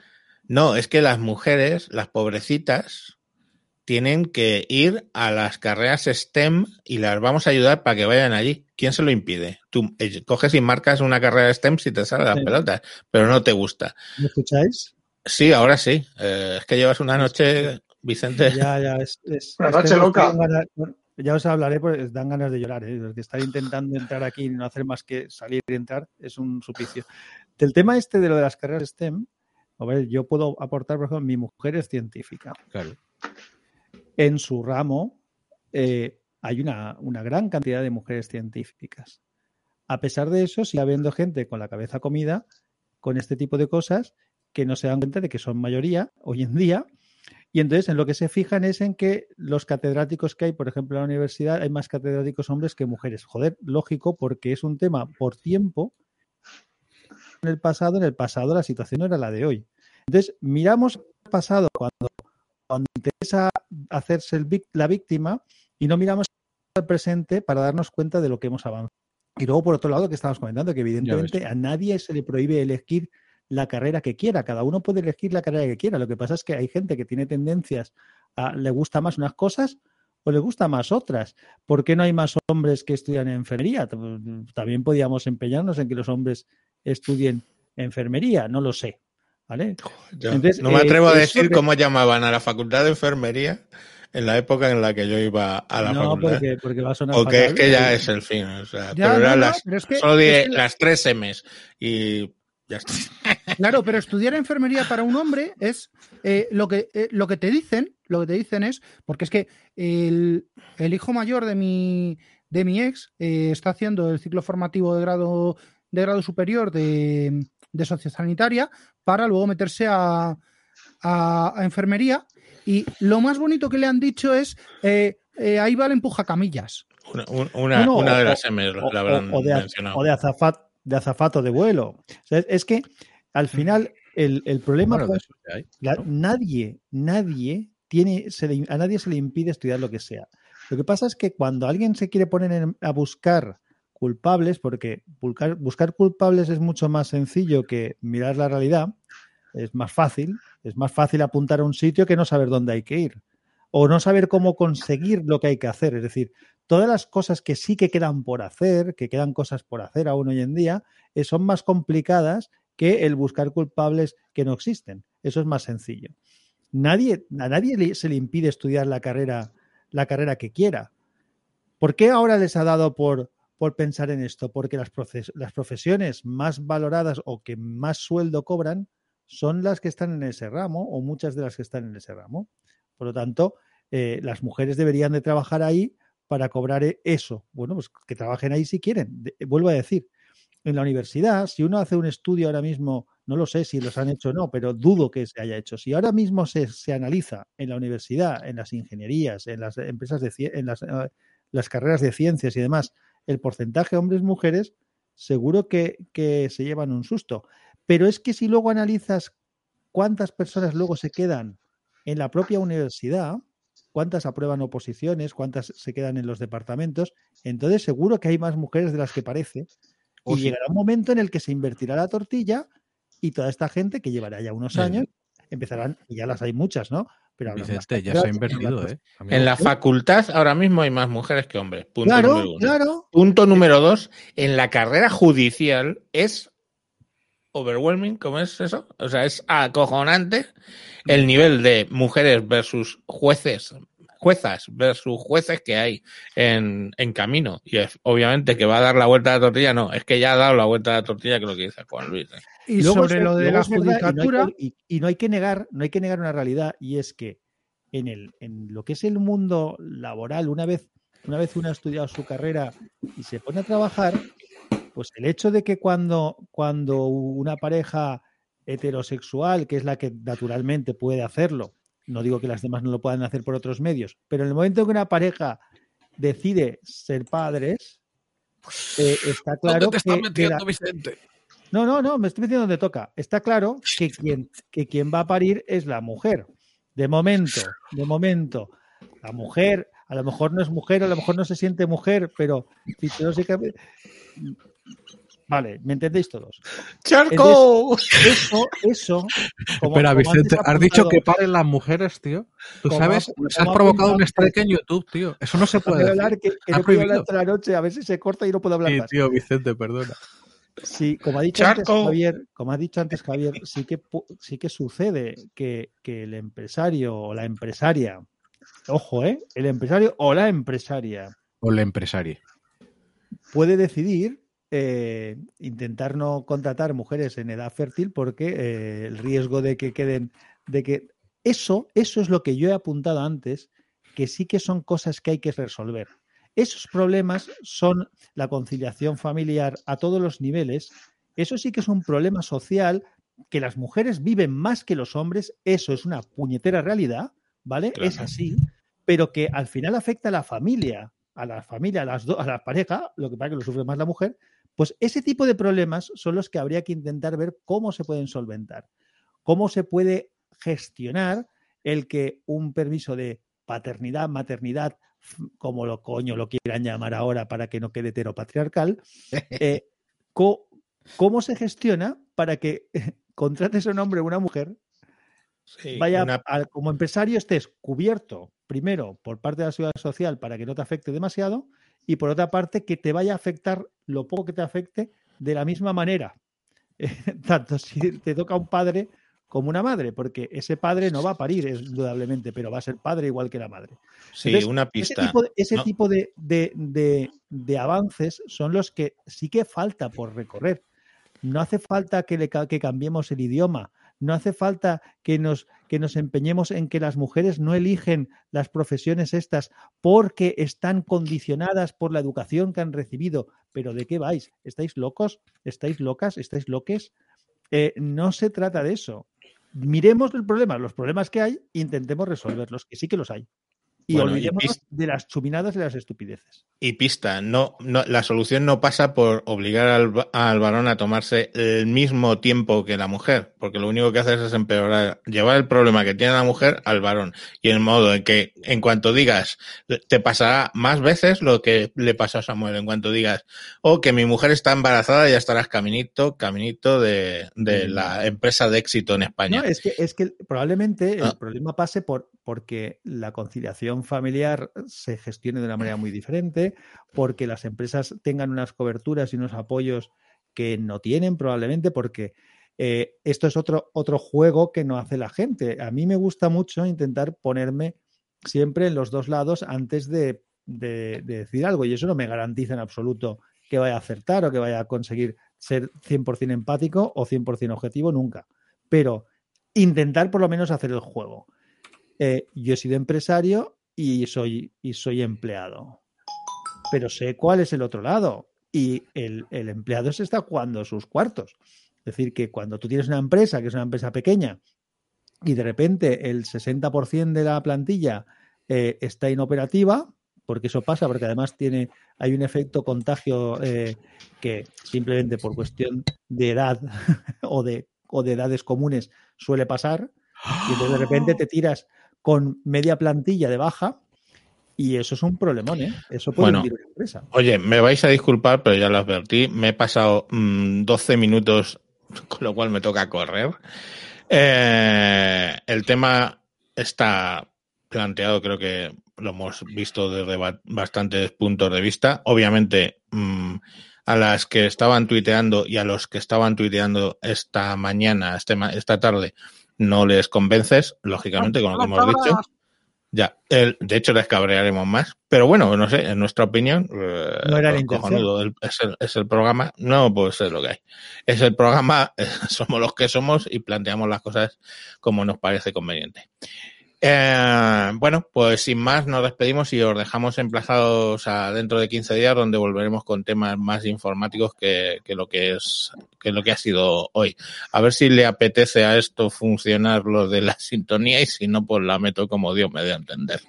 no, es que las mujeres, las pobrecitas, tienen que ir a las carreras STEM y las vamos a ayudar para que vayan allí. ¿Quién se lo impide? Tú eh, coges y marcas una carrera STEM si te salen las Sí. pelotas, pero no te gusta. ¿Me escucháis? Sí, ahora sí. Eh, es que llevas una noche, Vicente. Ya, ya, es. es- Una noche loca. ganas- ya os hablaré, porque dan ganas de llorar. ¿eh? De estar intentando entrar aquí y no hacer más que salir y entrar es un suplicio. Del tema este de lo de las carreras STEM, A ver, yo puedo aportar, por ejemplo, mi mujer es científica. Claro. En su ramo eh, hay una, una gran cantidad de mujeres científicas. A pesar de eso, sigue habiendo gente con la cabeza comida con este tipo de cosas que no se dan cuenta de que son mayoría hoy en día. Y entonces en lo que se fijan es en que los catedráticos que hay, por ejemplo, en la universidad, hay más catedráticos hombres que mujeres. Joder, lógico, porque es un tema por tiempo. En el pasado, en el pasado la situación no era la de hoy. Entonces, miramos el pasado cuando, cuando interesa hacerse el la víctima y no miramos al presente para darnos cuenta de lo que hemos avanzado. Y luego, por otro lado, que estamos comentando, que evidentemente a nadie se le prohíbe elegir la carrera que quiera. Cada uno puede elegir la carrera que quiera. Lo que pasa es que hay gente que tiene tendencias a le gusta más unas cosas o le gusta más otras. ¿Por qué no hay más hombres que estudian enfermería? También podíamos empeñarnos en que los hombres estudien enfermería, no lo sé. ¿Vale? Yo Entonces, no me eh, atrevo a eso decir que- cómo llamaban a la facultad de enfermería en la época en la que yo iba a la no, facultad. porque, porque va a sonar Porque es fatal. que ya es el fin. O sea, Ya, pero no, las, pero es que- solo diré es que la- las tres M's y ya está. [LAUGHS] Claro, pero estudiar enfermería para un hombre es eh, lo, que, eh, lo que te dicen, lo que te dicen es, porque es que el, el hijo mayor de mi, de mi ex eh, está haciendo el ciclo formativo de grado, de grado superior de, de sociosanitaria para luego meterse a, a- a enfermería. Y lo más bonito que le han dicho es, eh, eh, ahí va el empuja camillas. Una, un- una, No, una de o- las M's o, la habrán o- o de, mencionado. o de azafat- de azafato de vuelo. O sea, es, es que al final el, el problema Bueno, de la- nadie, nadie tiene, se le- a nadie se le impide estudiar lo que sea. Lo que pasa es que cuando alguien se quiere poner en- a buscar culpables, porque buscar, culpables es mucho más sencillo que mirar la realidad, es más fácil, es más fácil apuntar a un sitio que no saber dónde hay que ir o no saber cómo conseguir lo que hay que hacer. Es decir, todas las cosas que sí que quedan por hacer, que quedan cosas por hacer aún hoy en día, eh, son más complicadas que el buscar culpables que no existen. Eso es más sencillo. Nadie, a nadie se le impide estudiar la carrera, la carrera que quiera. ¿Por qué ahora les ha dado por, por pensar en esto? Porque las, proces- las profesiones más valoradas o que más sueldo cobran son las que están en ese ramo o muchas de las que están en ese ramo. Por lo tanto, eh, las mujeres deberían de trabajar ahí para cobrar e- eso. Bueno, pues que trabajen ahí si quieren. Vuelvo a decir, en la universidad, si uno hace un estudio ahora mismo, no lo sé si los han hecho o no, pero dudo que se haya hecho. Si ahora mismo se, se analiza en la universidad, en las ingenierías, en las empresas de en eh, las carreras de ciencias y demás, el porcentaje hombres-mujeres, seguro que, que se llevan un susto. Pero es que si luego analizas cuántas personas luego se quedan en la propia universidad, cuántas aprueban oposiciones, cuántas se quedan en los departamentos, entonces seguro que hay más mujeres de las que parece. Oh, y sí. llegará un momento en el que se invertirá la tortilla y toda esta gente que llevará ya unos años empezarán, y ya las hay muchas, ¿no? Pero habrá más Vicente, ya se ha carreras, invertido, habrá- ¿eh? En la facultad ahora mismo hay más mujeres que hombres. Punto Claro, número uno. claro. Punto número dos, en la carrera judicial es overwhelming, ¿cómo es eso? O sea, es acojonante el nivel de mujeres versus jueces, juezas versus jueces que hay en, en camino. Y es, obviamente que va a dar la vuelta a la tortilla, no, es que ya ha dado la vuelta a la tortilla, que es lo que dice Juan Luis. ¿eh? Y Luego sobre es- lo de la y no judicatura, Y, y no hay que negar, no hay que negar una realidad, y es que en el, en lo que es el mundo laboral, una vez, una vez uno ha estudiado su carrera y se pone a trabajar, pues el hecho de que cuando, cuando una pareja heterosexual, que es la que naturalmente puede hacerlo, no digo que las demás no lo puedan hacer por otros medios, pero en el momento en que una pareja decide ser padres, eh, está claro ¿Dónde te estás que la- Vicente? No, no, no, me estoy metiendo donde toca. Está claro que quien, que quien va a parir es la mujer. De momento, de momento. La mujer, a lo mejor no es mujer, a lo mejor no se siente mujer, pero fisiológicamente. Vale, ¿me entendéis todos? ¡Charco! Eso, eso. como- Espera, como Vicente, ha has dicho que paren las mujeres, tío. Tú Como sabes, nos has provocado un strike en YouTube, tío. Eso no se puede hablar, decir. que, no puedo hablar la noche, a ver si se corta y no puedo hablar Sí, más. tío, Vicente, perdona. Sí, como ha dicho antes. Javier, como ha dicho antes Javier, sí que sí que sucede que, que el empresario o la empresaria, ojo, ¿eh? El empresario o la empresaria O la empresaria. puede decidir eh, intentar no contratar mujeres en edad fértil porque eh, el riesgo de que queden, de que eso, eso es lo que yo he apuntado antes, que sí que son cosas que hay que resolver. Esos problemas son la conciliación familiar a todos los niveles. Eso sí que es un problema social que las mujeres viven más que los hombres. Eso es una puñetera realidad, ¿vale? Claro. Es así, pero que al final afecta a la familia, a la familia, a las do- a la pareja, lo que pasa que lo sufre más la mujer. Pues ese tipo de problemas son los que habría que intentar ver cómo se pueden solventar, cómo se puede gestionar el que un permiso de paternidad, maternidad, como lo coño lo quieran llamar ahora para que no quede heteropatriarcal, [LAUGHS] eh, co- ¿cómo se gestiona para que [LAUGHS] contrates a un hombre o una mujer, Sí, vaya una- al- como empresario estés cubierto primero por parte de la seguridad social para que no te afecte demasiado y por otra parte que te vaya a afectar lo poco que te afecte de la misma manera, [LAUGHS] tanto si te toca un padre como una madre, porque ese padre no va a parir, es indudablemente, pero va a ser padre igual que la madre. sí, Entonces, una Ese pista. tipo, de, ese ¿no? tipo de, de- de- avances son los que sí que falta por recorrer. No hace falta que, le que cambiemos el idioma, no hace falta que nos, que nos empeñemos en que las mujeres no eligen las profesiones estas porque están condicionadas por la educación que han recibido. Pero ¿de qué vais? ¿Estáis locos? ¿Estáis locas? ¿Estáis loques? Eh, no se trata de eso. Miremos el problema, los problemas que hay, intentemos resolverlos, que sí que los hay. Y Bueno, olvidémonos de las chuminadas y las estupideces. Y pista, no, no, la solución no pasa por obligar al, al varón a tomarse el mismo tiempo que la mujer, porque lo único que haces es empeorar, llevar el problema que tiene la mujer al varón. Y el modo en que, en cuanto digas, te pasará más veces lo que le pasó a Samuel, en cuanto digas, oh, que mi mujer está embarazada, ya estarás caminito, caminito de, de la empresa de éxito en España. No, es que, es que probablemente Ah. el problema pase por porque la conciliación familiar se gestione de una manera muy diferente, porque las empresas tengan unas coberturas y unos apoyos que no tienen, probablemente, porque eh, esto es otro, otro juego que no hace la gente. A mí me gusta mucho intentar ponerme siempre en los dos lados antes de, de- de decir algo, y eso no me garantiza en absoluto que vaya a acertar o que vaya a conseguir ser 100% empático o 100% objetivo, nunca. Pero intentar por lo menos hacer el juego. Eh, yo he sido empresario y soy, y soy empleado. Pero sé cuál es el otro lado. Y el, el empleado se está jugando sus cuartos. Es decir, que cuando tú tienes una empresa, que es una empresa pequeña, y de repente el 60% de la plantilla eh, está inoperativa, porque eso pasa, porque además tiene, hay un efecto contagio eh, que simplemente por cuestión de edad [LAUGHS] o de, o de edades comunes suele pasar, y de repente te tiras con media plantilla de baja y eso es un problemón, ¿eh? Eso puede Bueno. una empresa. Oye, me vais a disculpar, pero ya lo advertí. Me he pasado mm, 12 minutos, [LAUGHS] con lo cual me toca correr. Eh, el tema está planteado, creo que lo hemos visto desde ba- bastantes puntos de vista. Obviamente, mm, a las que estaban tuiteando y a los que estaban tuiteando esta mañana, este ma- esta tarde, no les convences, lógicamente, con lo que hemos dicho. Ya, el, de hecho les cabrearemos más, pero bueno, no sé, en nuestra opinión, eh, No era cojonudo, el- es, el, es el programa, no, pues es lo que hay. Es el programa, eh, [LAUGHS] somos los que somos y planteamos las cosas como nos parece conveniente. Eh, bueno, pues sin más nos despedimos y os dejamos emplazados dentro de 15 días donde volveremos con temas más informáticos que, lo que es que lo que ha sido hoy. A ver si le apetece a esto funcionar lo de la [LAUGHS] sintonía y si no, pues la meto como Dios me dé a entender.